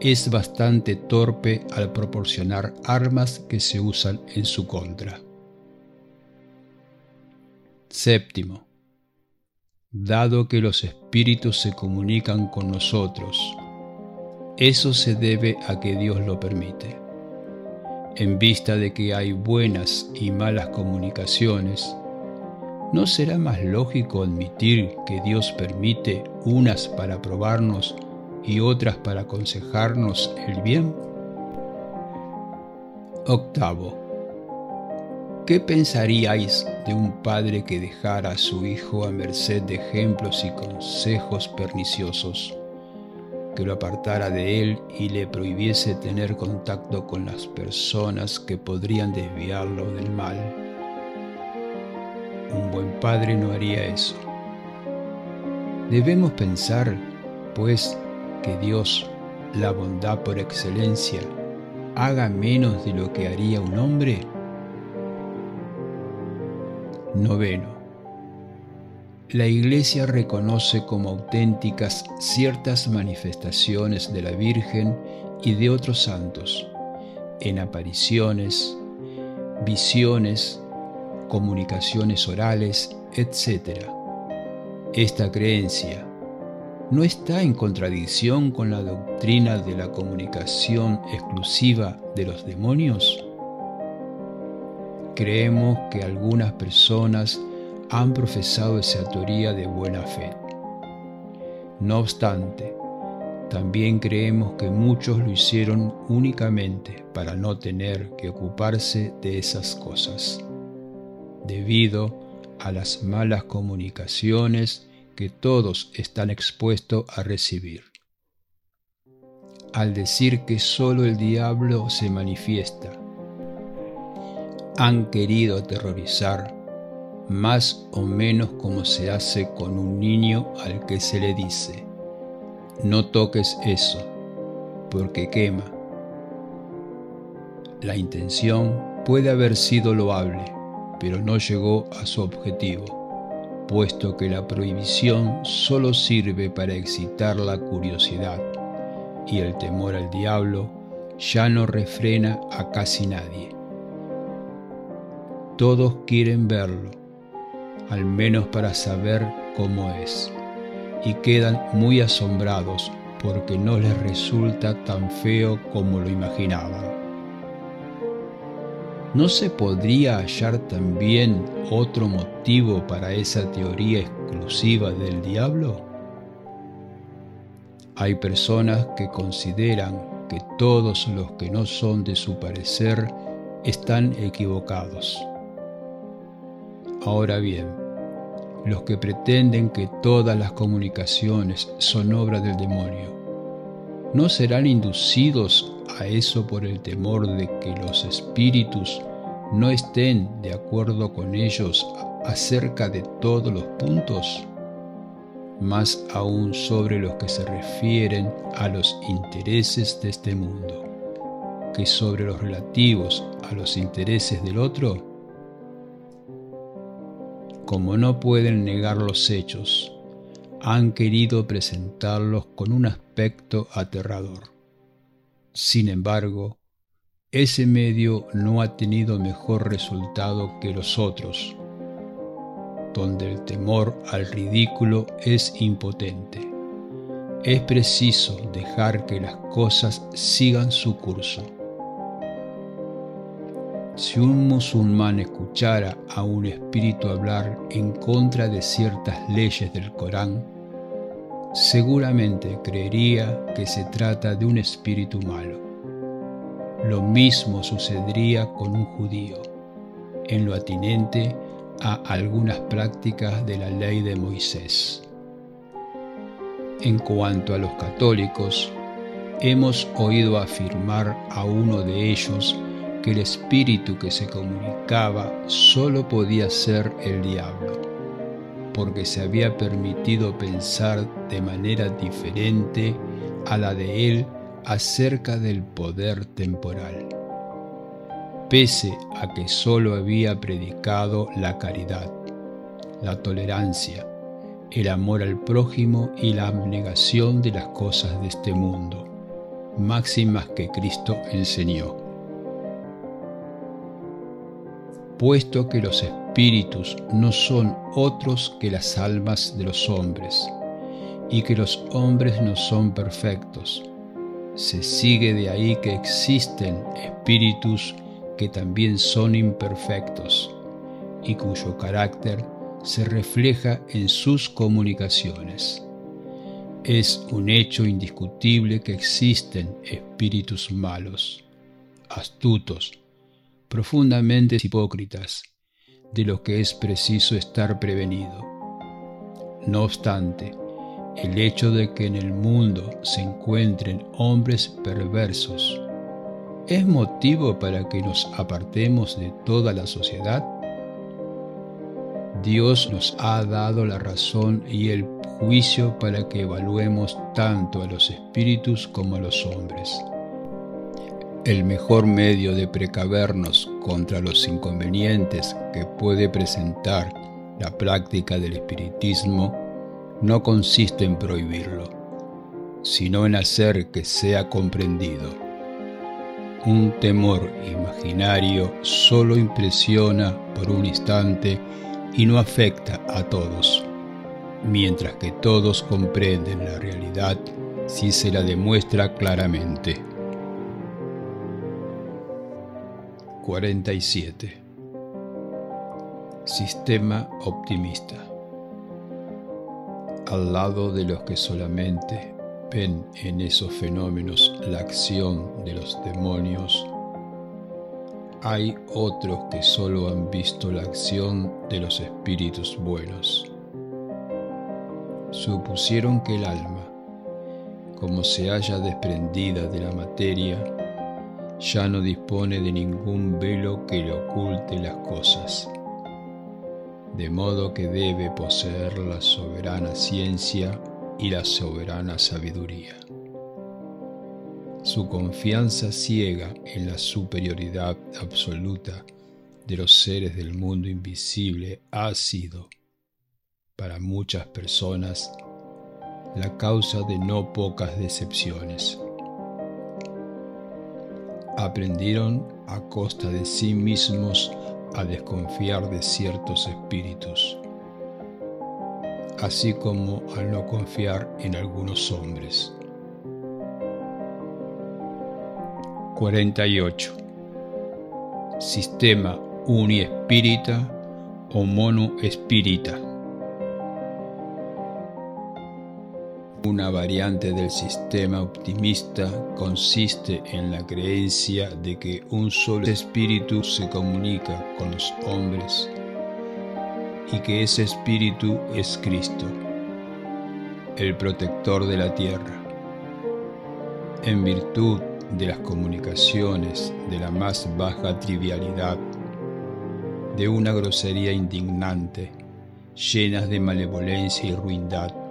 es bastante torpe al proporcionar armas que se usan en su contra. Séptimo. Dado que los espíritus se comunican con nosotros, eso se debe a que Dios lo permite. En vista de que hay buenas y malas comunicaciones, ¿no será más lógico admitir que Dios permite unas para probarnos y otras para aconsejarnos el bien? Octavo. ¿Qué pensaríais de un padre que dejara a su hijo a merced de ejemplos y consejos perniciosos, que lo apartara de él y le prohibiese tener contacto con las personas que podrían desviarlo del mal? Un buen padre no haría eso. Debemos pensar, pues, que Dios, la bondad por excelencia, haga menos de lo que haría un hombre? Noveno. La Iglesia reconoce como auténticas ciertas manifestaciones de la Virgen y de otros santos, en apariciones, visiones, comunicaciones orales, etc. Esta creencia, no está en contradicción con la doctrina de la comunicación exclusiva de los demonios? Creemos que algunas personas han profesado esa teoría de buena fe. No obstante, también creemos que muchos lo hicieron únicamente para no tener que ocuparse de esas cosas, debido a las malas comunicaciones que todos están expuestos a recibir. Al decir que solo el diablo se manifiesta, han querido aterrorizar más o menos como se hace con un niño al que se le dice, no toques eso, porque quema. La intención puede haber sido loable, pero no llegó a su objetivo puesto que la prohibición solo sirve para excitar la curiosidad y el temor al diablo ya no refrena a casi nadie. Todos quieren verlo, al menos para saber cómo es, y quedan muy asombrados porque no les resulta tan feo como lo imaginaban. ¿No se podría hallar también otro motivo para esa teoría exclusiva del diablo? Hay personas que consideran que todos los que no son de su parecer están equivocados. Ahora bien, los que pretenden que todas las comunicaciones son obra del demonio, ¿no serán inducidos a eso por el temor de que los espíritus no estén de acuerdo con ellos acerca de todos los puntos, más aún sobre los que se refieren a los intereses de este mundo, que sobre los relativos a los intereses del otro? Como no pueden negar los hechos, han querido presentarlos con un aspecto aterrador. Sin embargo, ese medio no ha tenido mejor resultado que los otros, donde el temor al ridículo es impotente. Es preciso dejar que las cosas sigan su curso. Si un musulmán escuchara a un espíritu hablar en contra de ciertas leyes del Corán, seguramente creería que se trata de un espíritu malo. Lo mismo sucedería con un judío, en lo atinente a algunas prácticas de la ley de Moisés. En cuanto a los católicos, hemos oído afirmar a uno de ellos que el espíritu que se comunicaba solo podía ser el diablo porque se había permitido pensar de manera diferente a la de él acerca del poder temporal, pese a que sólo había predicado la caridad, la tolerancia, el amor al prójimo y la abnegación de las cosas de este mundo, máximas que Cristo enseñó. Puesto que los espíritus no son otros que las almas de los hombres, y que los hombres no son perfectos. Se sigue de ahí que existen espíritus que también son imperfectos y cuyo carácter se refleja en sus comunicaciones. Es un hecho indiscutible que existen espíritus malos, astutos, profundamente hipócritas, de lo que es preciso estar prevenido. No obstante, el hecho de que en el mundo se encuentren hombres perversos es motivo para que nos apartemos de toda la sociedad? Dios nos ha dado la razón y el juicio para que evaluemos tanto a los espíritus como a los hombres. El mejor medio de precavernos contra los inconvenientes que puede presentar la práctica del espiritismo no consiste en prohibirlo, sino en hacer que sea comprendido. Un temor imaginario solo impresiona por un instante y no afecta a todos, mientras que todos comprenden la realidad si se la demuestra claramente. 47. Sistema optimista. Al lado de los que solamente ven en esos fenómenos la acción de los demonios, hay otros que solo han visto la acción de los espíritus buenos. Supusieron que el alma, como se haya desprendida de la materia, ya no dispone de ningún velo que le oculte las cosas, de modo que debe poseer la soberana ciencia y la soberana sabiduría. Su confianza ciega en la superioridad absoluta de los seres del mundo invisible ha sido, para muchas personas, la causa de no pocas decepciones aprendieron a costa de sí mismos a desconfiar de ciertos espíritus, así como al no confiar en algunos hombres. 48. Sistema uniespírita o monoespírita. Una variante del sistema optimista consiste en la creencia de que un solo espíritu se comunica con los hombres y que ese espíritu es Cristo, el protector de la tierra. En virtud de las comunicaciones de la más baja trivialidad, de una grosería indignante, llenas de malevolencia y ruindad,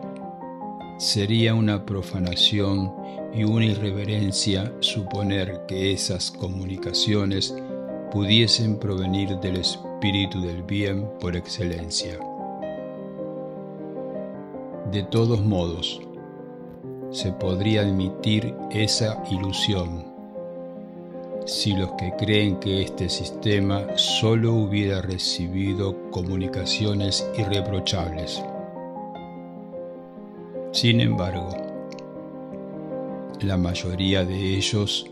Sería una profanación y una irreverencia suponer que esas comunicaciones pudiesen provenir del espíritu del bien por excelencia. De todos modos, se podría admitir esa ilusión si los que creen que este sistema solo hubiera recibido comunicaciones irreprochables. Sin embargo, la mayoría de ellos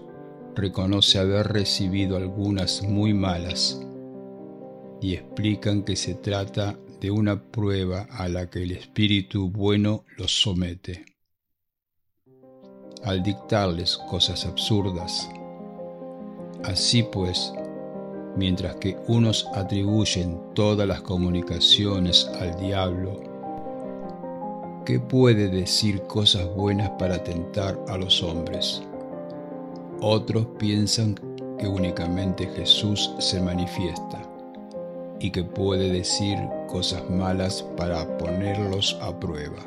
reconoce haber recibido algunas muy malas y explican que se trata de una prueba a la que el espíritu bueno los somete. Al dictarles cosas absurdas, Así pues, mientras que unos atribuyen todas las comunicaciones al diablo, que puede decir cosas buenas para tentar a los hombres. Otros piensan que únicamente Jesús se manifiesta y que puede decir cosas malas para ponerlos a prueba.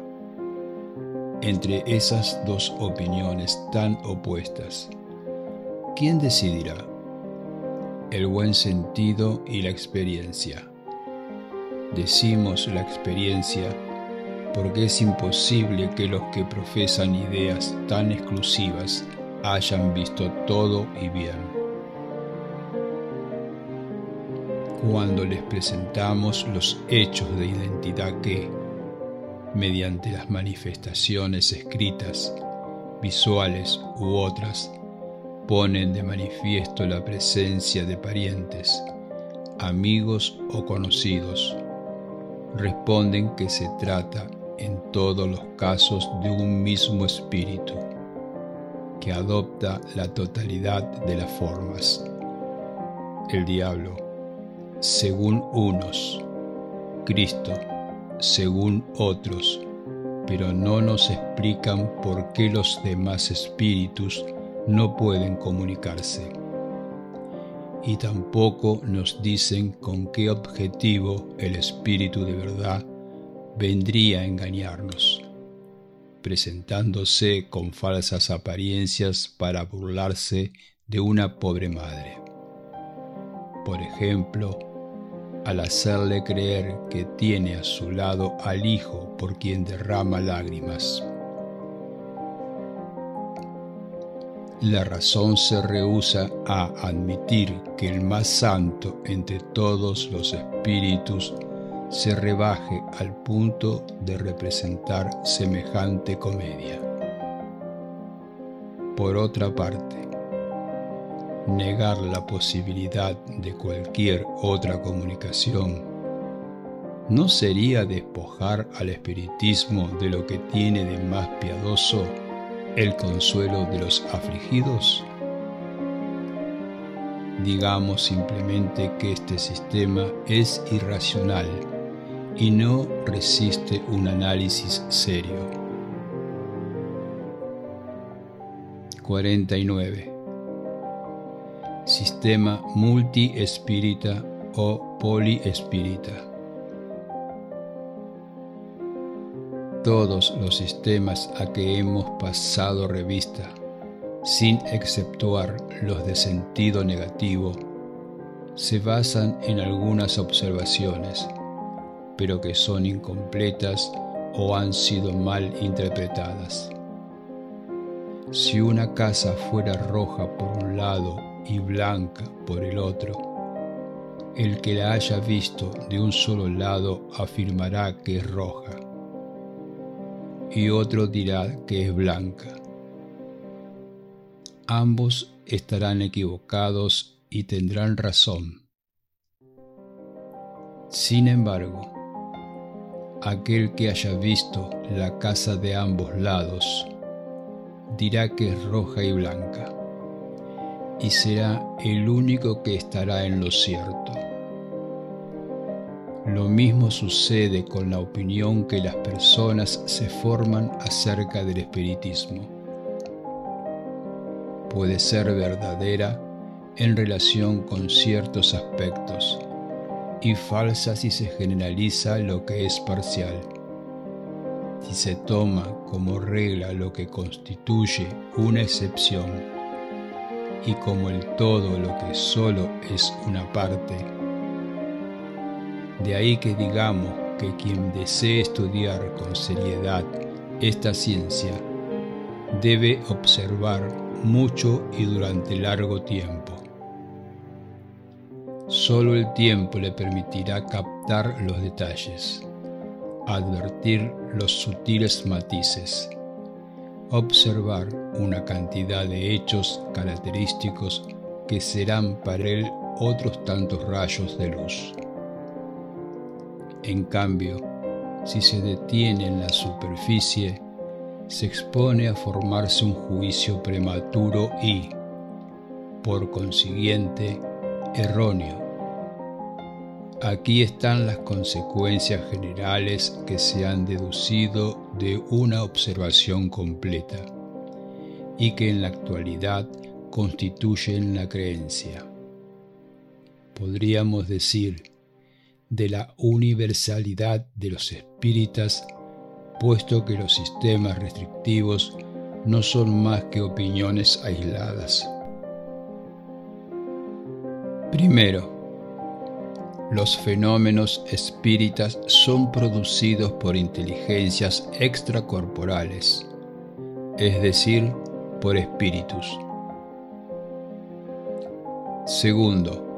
Entre esas dos opiniones tan opuestas, ¿quién decidirá? El buen sentido y la experiencia. Decimos la experiencia porque es imposible que los que profesan ideas tan exclusivas hayan visto todo y bien. Cuando les presentamos los hechos de identidad que, mediante las manifestaciones escritas, visuales u otras, ponen de manifiesto la presencia de parientes, amigos o conocidos. Responden que se trata en todos los casos de un mismo espíritu, que adopta la totalidad de las formas. El diablo, según unos, Cristo, según otros, pero no nos explican por qué los demás espíritus no pueden comunicarse. Y tampoco nos dicen con qué objetivo el Espíritu de verdad vendría a engañarnos, presentándose con falsas apariencias para burlarse de una pobre madre. Por ejemplo, al hacerle creer que tiene a su lado al Hijo por quien derrama lágrimas. La razón se rehúsa a admitir que el más santo entre todos los espíritus se rebaje al punto de representar semejante comedia. Por otra parte, negar la posibilidad de cualquier otra comunicación ¿no sería despojar al espiritismo de lo que tiene de más piadoso el consuelo de los afligidos? Digamos simplemente que este sistema es irracional y no resiste un análisis serio. 49. Sistema multi-espírita o poliespírita. todos los sistemas a que hemos pasado revista, sin exceptuar los de sentido negativo, se basan en algunas observaciones, pero que son incompletas o han sido mal interpretadas. Si una casa fuera roja por un lado y blanca por el otro, el que la haya visto de un solo lado afirmará que es roja y otro dirá que es blanca. Ambos estarán equivocados y tendrán razón. Sin embargo, aquel que haya visto la casa de ambos lados dirá que es roja y blanca, y será el único que estará en lo cierto. Lo mismo sucede con la opinión que las personas se forman acerca del espiritismo. Puede ser verdadera en relación con ciertos aspectos y falsa si se generaliza lo que es parcial. Si se toma como regla lo que constituye una excepción y como el todo lo que solo es una parte, de ahí que digamos que quien desee estudiar con seriedad esta ciencia debe observar mucho y durante largo tiempo. Solo el tiempo le permitirá captar los detalles, advertir los sutiles matices, observar una cantidad de hechos característicos que serán para él otros tantos rayos de luz. En cambio, si se detiene en la superficie, se expone a formarse un juicio prematuro y, por consiguiente, erróneo. Aquí están las consecuencias generales que se han deducido de una observación completa y que en la actualidad constituyen la creencia. Podríamos decir de la universalidad de los espíritas, puesto que los sistemas restrictivos no son más que opiniones aisladas. Primero, los fenómenos espíritas son producidos por inteligencias extracorporales, es decir, por espíritus. Segundo,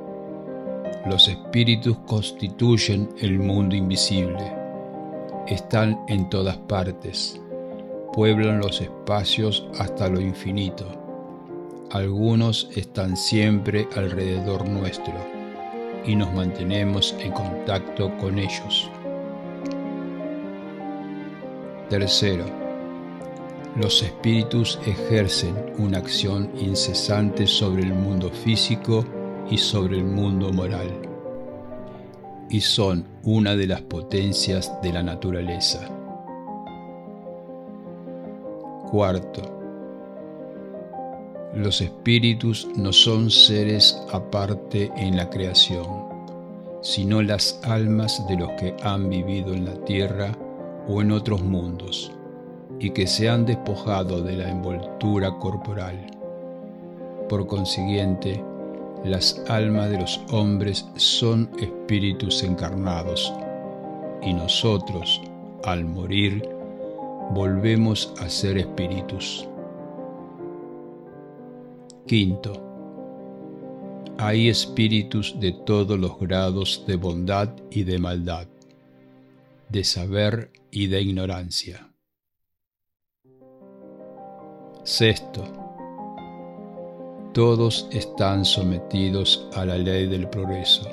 los espíritus constituyen el mundo invisible. Están en todas partes, pueblan los espacios hasta lo infinito. Algunos están siempre alrededor nuestro y nos mantenemos en contacto con ellos. Tercero, los espíritus ejercen una acción incesante sobre el mundo físico y sobre el mundo moral, y son una de las potencias de la naturaleza. Cuarto, los espíritus no son seres aparte en la creación, sino las almas de los que han vivido en la tierra o en otros mundos y que se han despojado de la envoltura corporal. Por consiguiente, las almas de los hombres son espíritus encarnados y nosotros, al morir, volvemos a ser espíritus. Quinto, hay espíritus de todos los grados de bondad y de maldad, de saber y de ignorancia. Sexto, todos están sometidos a la ley del progreso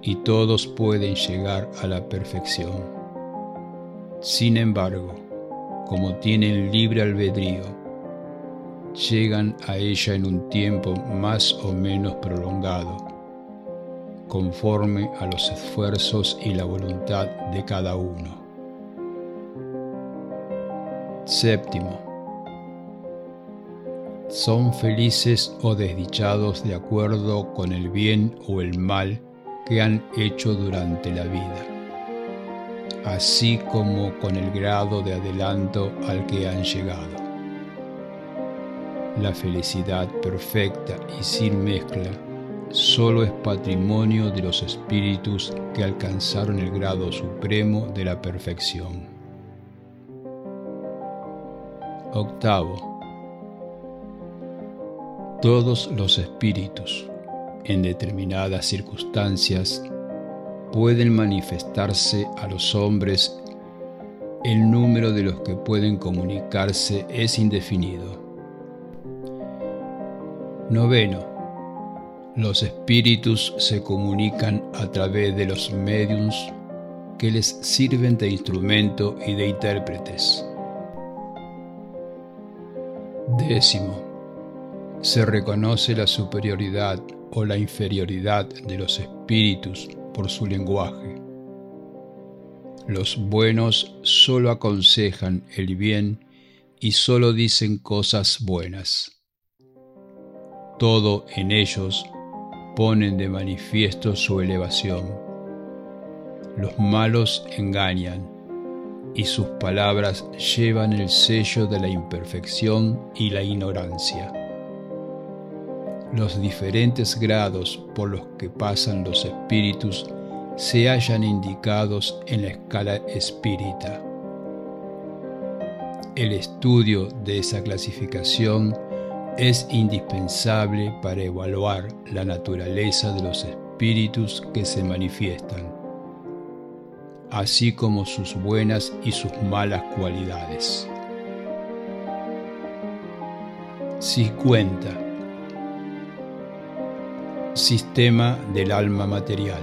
y todos pueden llegar a la perfección. Sin embargo, como tienen libre albedrío, llegan a ella en un tiempo más o menos prolongado, conforme a los esfuerzos y la voluntad de cada uno. Séptimo, son felices o desdichados de acuerdo con el bien o el mal que han hecho durante la vida, así como con el grado de adelanto al que han llegado. La felicidad perfecta y sin mezcla solo es patrimonio de los espíritus que alcanzaron el grado supremo de la perfección. Octavo todos los espíritus, en determinadas circunstancias, pueden manifestarse a los hombres. El número de los que pueden comunicarse es indefinido. Noveno. Los espíritus se comunican a través de los mediums que les sirven de instrumento y de intérpretes. Décimo se reconoce la superioridad o la inferioridad de los espíritus por su lenguaje. Los buenos solo aconsejan el bien y solo dicen cosas buenas. Todo en ellos ponen de manifiesto su elevación. Los malos engañan y sus palabras llevan el sello de la imperfección y la ignorancia los diferentes grados por los que pasan los espíritus se hallan indicados en la escala espírita. El estudio de esa clasificación es indispensable para evaluar la naturaleza de los espíritus que se manifiestan, así como sus buenas y sus malas cualidades. 50. Sistema del alma material.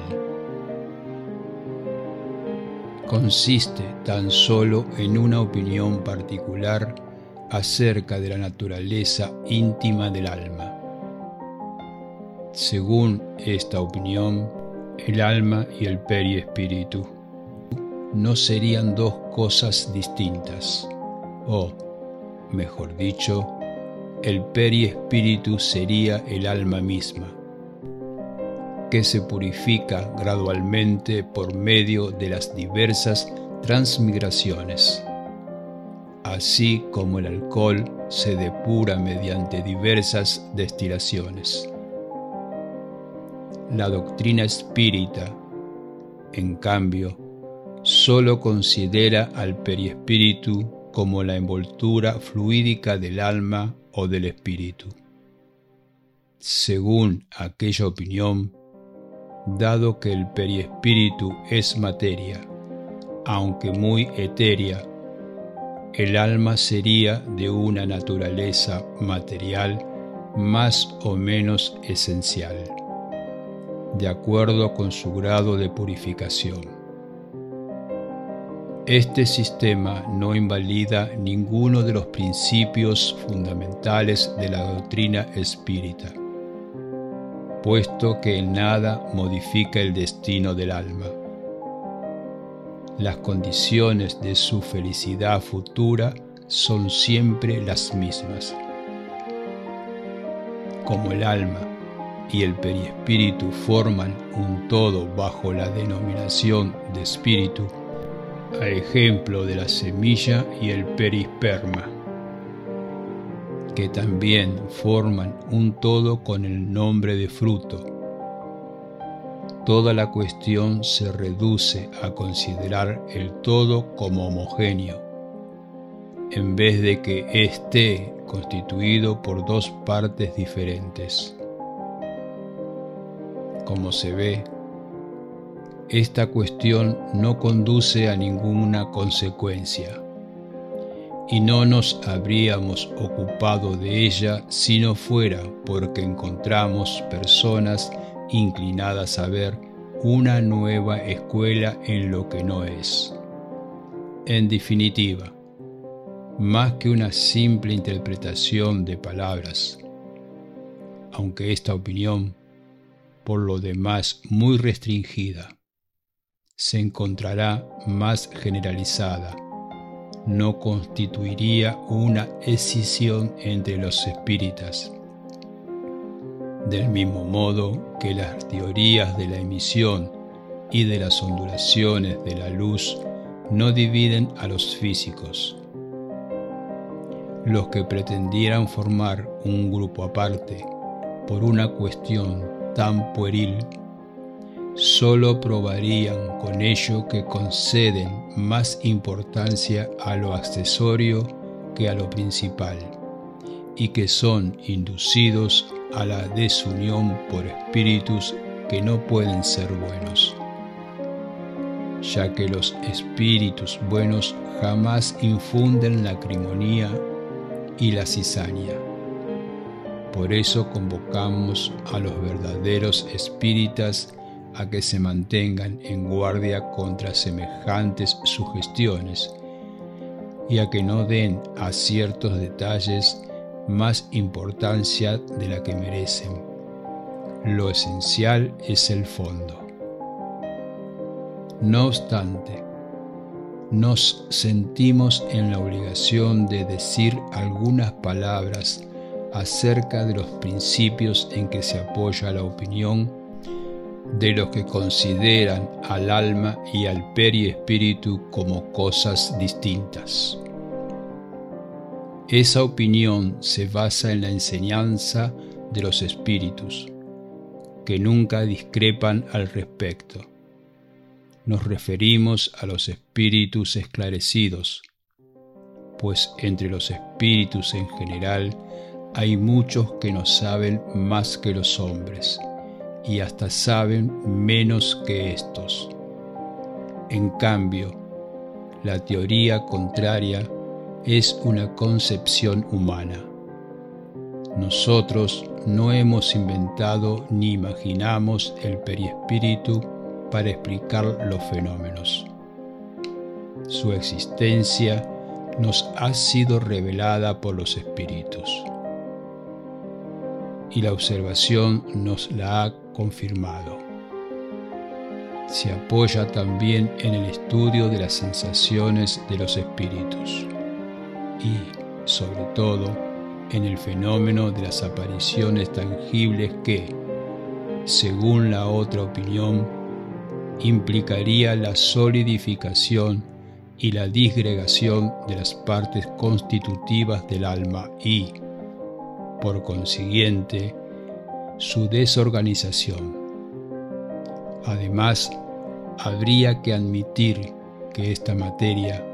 Consiste tan solo en una opinión particular acerca de la naturaleza íntima del alma. Según esta opinión, el alma y el periespíritu no serían dos cosas distintas, o, mejor dicho, el periespíritu sería el alma misma, que se purifica gradualmente por medio de las diversas transmigraciones así como el alcohol se depura mediante diversas destilaciones. La doctrina espírita, en cambio, sólo considera al periespíritu como la envoltura fluídica del alma o del espíritu. Según aquella opinión, dado que el periespíritu es materia, aunque muy etérea, el alma sería de una naturaleza material más o menos esencial, de acuerdo con su grado de purificación. Este sistema no invalida ninguno de los principios fundamentales de la doctrina espírita, puesto que en nada modifica el destino del alma las condiciones de su felicidad futura son siempre las mismas. Como el alma y el periespíritu forman un todo bajo la denominación de espíritu, a ejemplo de la semilla y el perisperma, que también forman un todo con el nombre de fruto, toda la cuestión se reduce a considerar el todo como homogéneo, en vez de que esté constituido por dos partes diferentes. Como se ve, esta cuestión no conduce a ninguna consecuencia y no nos habríamos ocupado de ella si no fuera porque encontramos personas inclinadas a ver una nueva escuela en lo que no es. En definitiva, más que una simple interpretación de palabras, aunque esta opinión, por lo demás muy restringida, se encontrará más generalizada, no constituiría una escisión entre los espíritas del mismo modo que las teorías de la emisión y de las ondulaciones de la luz no dividen a los físicos. Los que pretendieran formar un grupo aparte por una cuestión tan pueril, solo probarían con ello que conceden más importancia a lo accesorio que a lo principal y que son inducidos a la desunión por espíritus que no pueden ser buenos, ya que los espíritus buenos jamás infunden la acrimonía y la cizaña. Por eso convocamos a los verdaderos espíritas a que se mantengan en guardia contra semejantes sugestiones y a que no den a ciertos detalles más importancia de la que merecen. Lo esencial es el fondo. No obstante, nos sentimos en la obligación de decir algunas palabras acerca de los principios en que se apoya la opinión de los que consideran al alma y al periespíritu como cosas distintas. Esa opinión se basa en la enseñanza de los espíritus, que nunca discrepan al respecto, nos referimos a los espíritus esclarecidos, pues entre los espíritus en general hay muchos que no saben más que los hombres, y hasta saben menos que estos. En cambio, la teoría contraria es una concepción humana. Nosotros no hemos inventado ni imaginamos el periespíritu para explicar los fenómenos. Su existencia nos ha sido revelada por los espíritus y la observación nos la ha confirmado. Se apoya también en el estudio de las sensaciones de los espíritus y, sobre todo, en el fenómeno de las apariciones tangibles que, según la otra opinión, implicaría la solidificación y la disgregación de las partes constitutivas del alma y, por consiguiente, su desorganización. Además, habría que admitir que esta materia,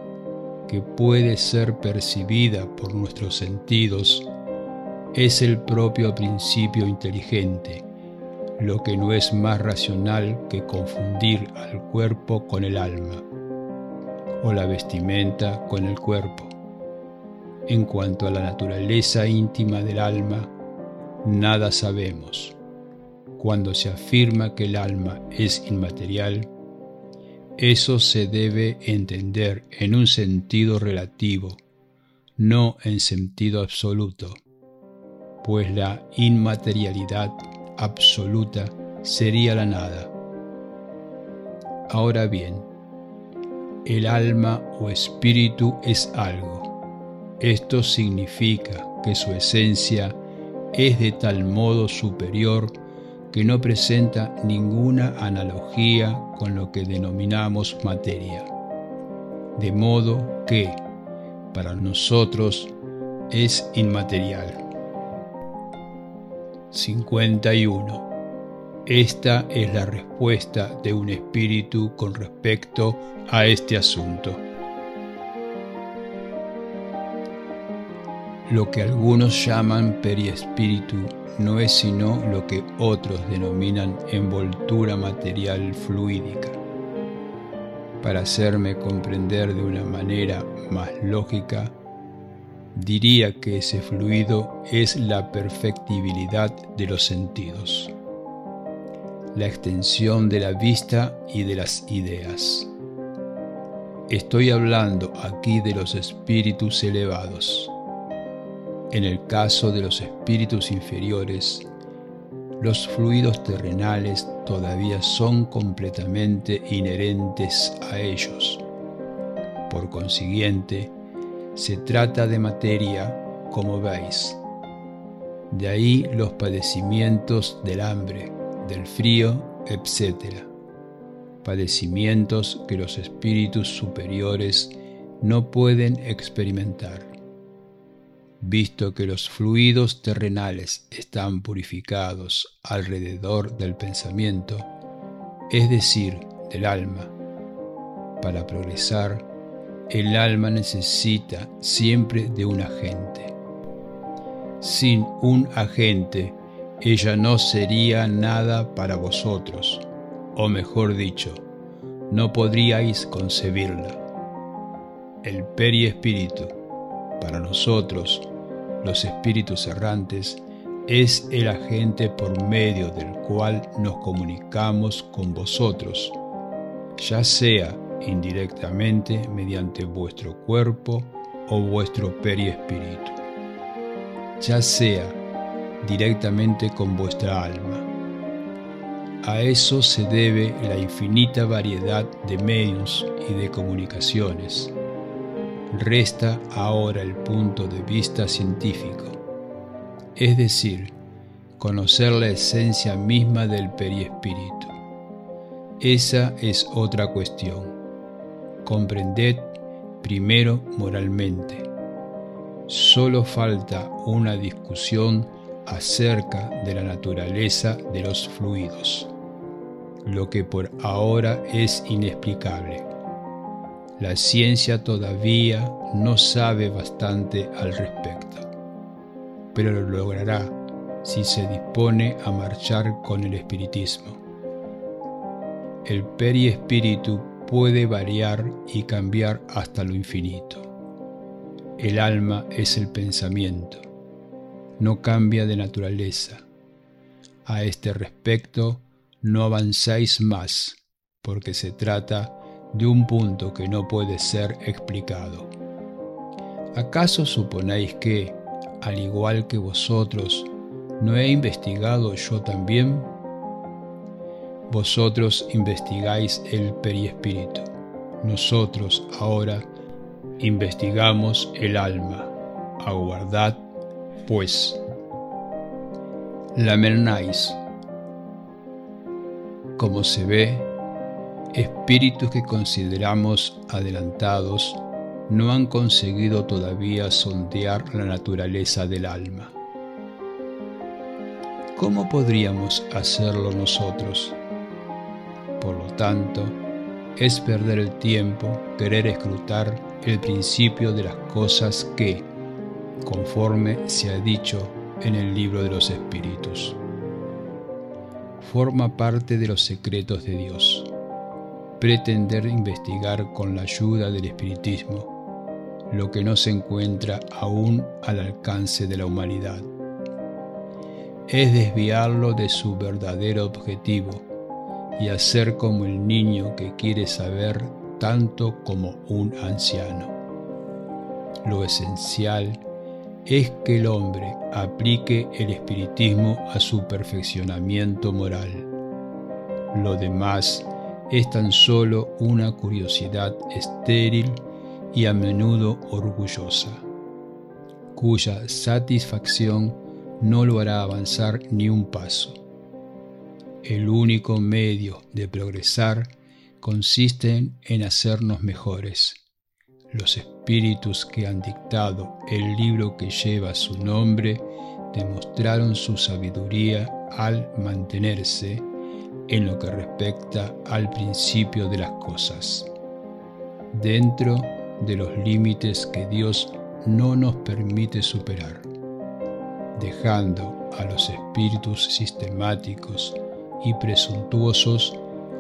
que puede ser percibida por nuestros sentidos, es el propio principio inteligente, lo que no es más racional que confundir al cuerpo con el alma, o la vestimenta con el cuerpo. En cuanto a la naturaleza íntima del alma, nada sabemos. Cuando se afirma que el alma es inmaterial, eso se debe entender en un sentido relativo, no en sentido absoluto, pues la inmaterialidad absoluta sería la nada. Ahora bien, el alma o espíritu es algo. Esto significa que su esencia es de tal modo superior que no presenta ninguna analogía con lo que denominamos materia. De modo que, para nosotros, es inmaterial. 51. Esta es la respuesta de un espíritu con respecto a este asunto. Lo que algunos llaman periespíritu no es sino lo que otros denominan envoltura material fluídica. Para hacerme comprender de una manera más lógica, diría que ese fluido es la perfectibilidad de los sentidos, la extensión de la vista y de las ideas. Estoy hablando aquí de los espíritus elevados. En el caso de los espíritus inferiores, los fluidos terrenales todavía son completamente inherentes a ellos. Por consiguiente, se trata de materia, como veis. De ahí los padecimientos del hambre, del frío, etc. Padecimientos que los espíritus superiores no pueden experimentar. Visto que los fluidos terrenales están purificados alrededor del pensamiento, es decir, del alma, para progresar, el alma necesita siempre de un agente. Sin un agente, ella no sería nada para vosotros, o mejor dicho, no podríais concebirla. El periespíritu, para nosotros, los espíritus errantes, es el agente por medio del cual nos comunicamos con vosotros, ya sea indirectamente mediante vuestro cuerpo o vuestro periespíritu, ya sea directamente con vuestra alma. A eso se debe la infinita variedad de medios y de comunicaciones. Resta ahora el punto de vista científico, es decir, conocer la esencia misma del periespíritu. Esa es otra cuestión comprended primero moralmente. Solo falta una discusión acerca de la naturaleza de los fluidos. lo que por ahora es inexplicable. La ciencia todavía no sabe bastante al respecto, pero lo logrará si se dispone a marchar con el espiritismo. El periespíritu puede variar y cambiar hasta lo infinito. El alma es el pensamiento, no cambia de naturaleza. A este respecto, no avanzáis más, porque se trata de un punto que no puede ser explicado. ¿Acaso suponéis que, al igual que vosotros, no he investigado yo también? Vosotros investigáis el periespíritu. Nosotros ahora investigamos el alma. Aguardad, pues. La Mernáis. Como se ve, espíritus que consideramos adelantados no han conseguido todavía sondear la naturaleza del alma. ¿Cómo podríamos hacerlo nosotros? Por lo tanto, es perder el tiempo querer escrutar el principio de las cosas que, conforme se ha dicho en el libro de los espíritus, forma parte de los secretos de Dios. Pretender investigar con la ayuda del espiritismo lo que no se encuentra aún al alcance de la humanidad es desviarlo de su verdadero objetivo y hacer como el niño que quiere saber tanto como un anciano. Lo esencial es que el hombre aplique el espiritismo a su perfeccionamiento moral. Lo demás es tan solo una curiosidad estéril y a menudo orgullosa, cuya satisfacción no lo hará avanzar ni un paso. El único medio de progresar consiste en hacernos mejores. Los espíritus que han dictado el libro que lleva su nombre demostraron su sabiduría al mantenerse en lo que respecta al principio de las cosas, dentro de los límites que Dios no nos permite superar, dejando a los espíritus sistemáticos y presuntuosos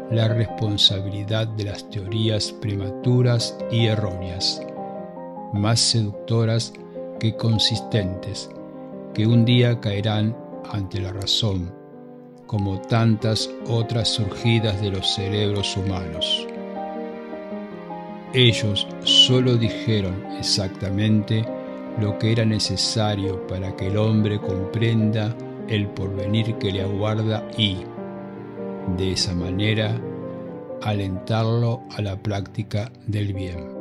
la responsabilidad de las teorías prematuras y erróneas, más seductoras que consistentes, que un día caerán ante la razón, como tantas otras surgidas de los cerebros humanos. Ellos solo dijeron exactamente lo que era necesario para que el hombre comprenda el porvenir que le aguarda y, de esa manera alentarlo a la práctica del bien.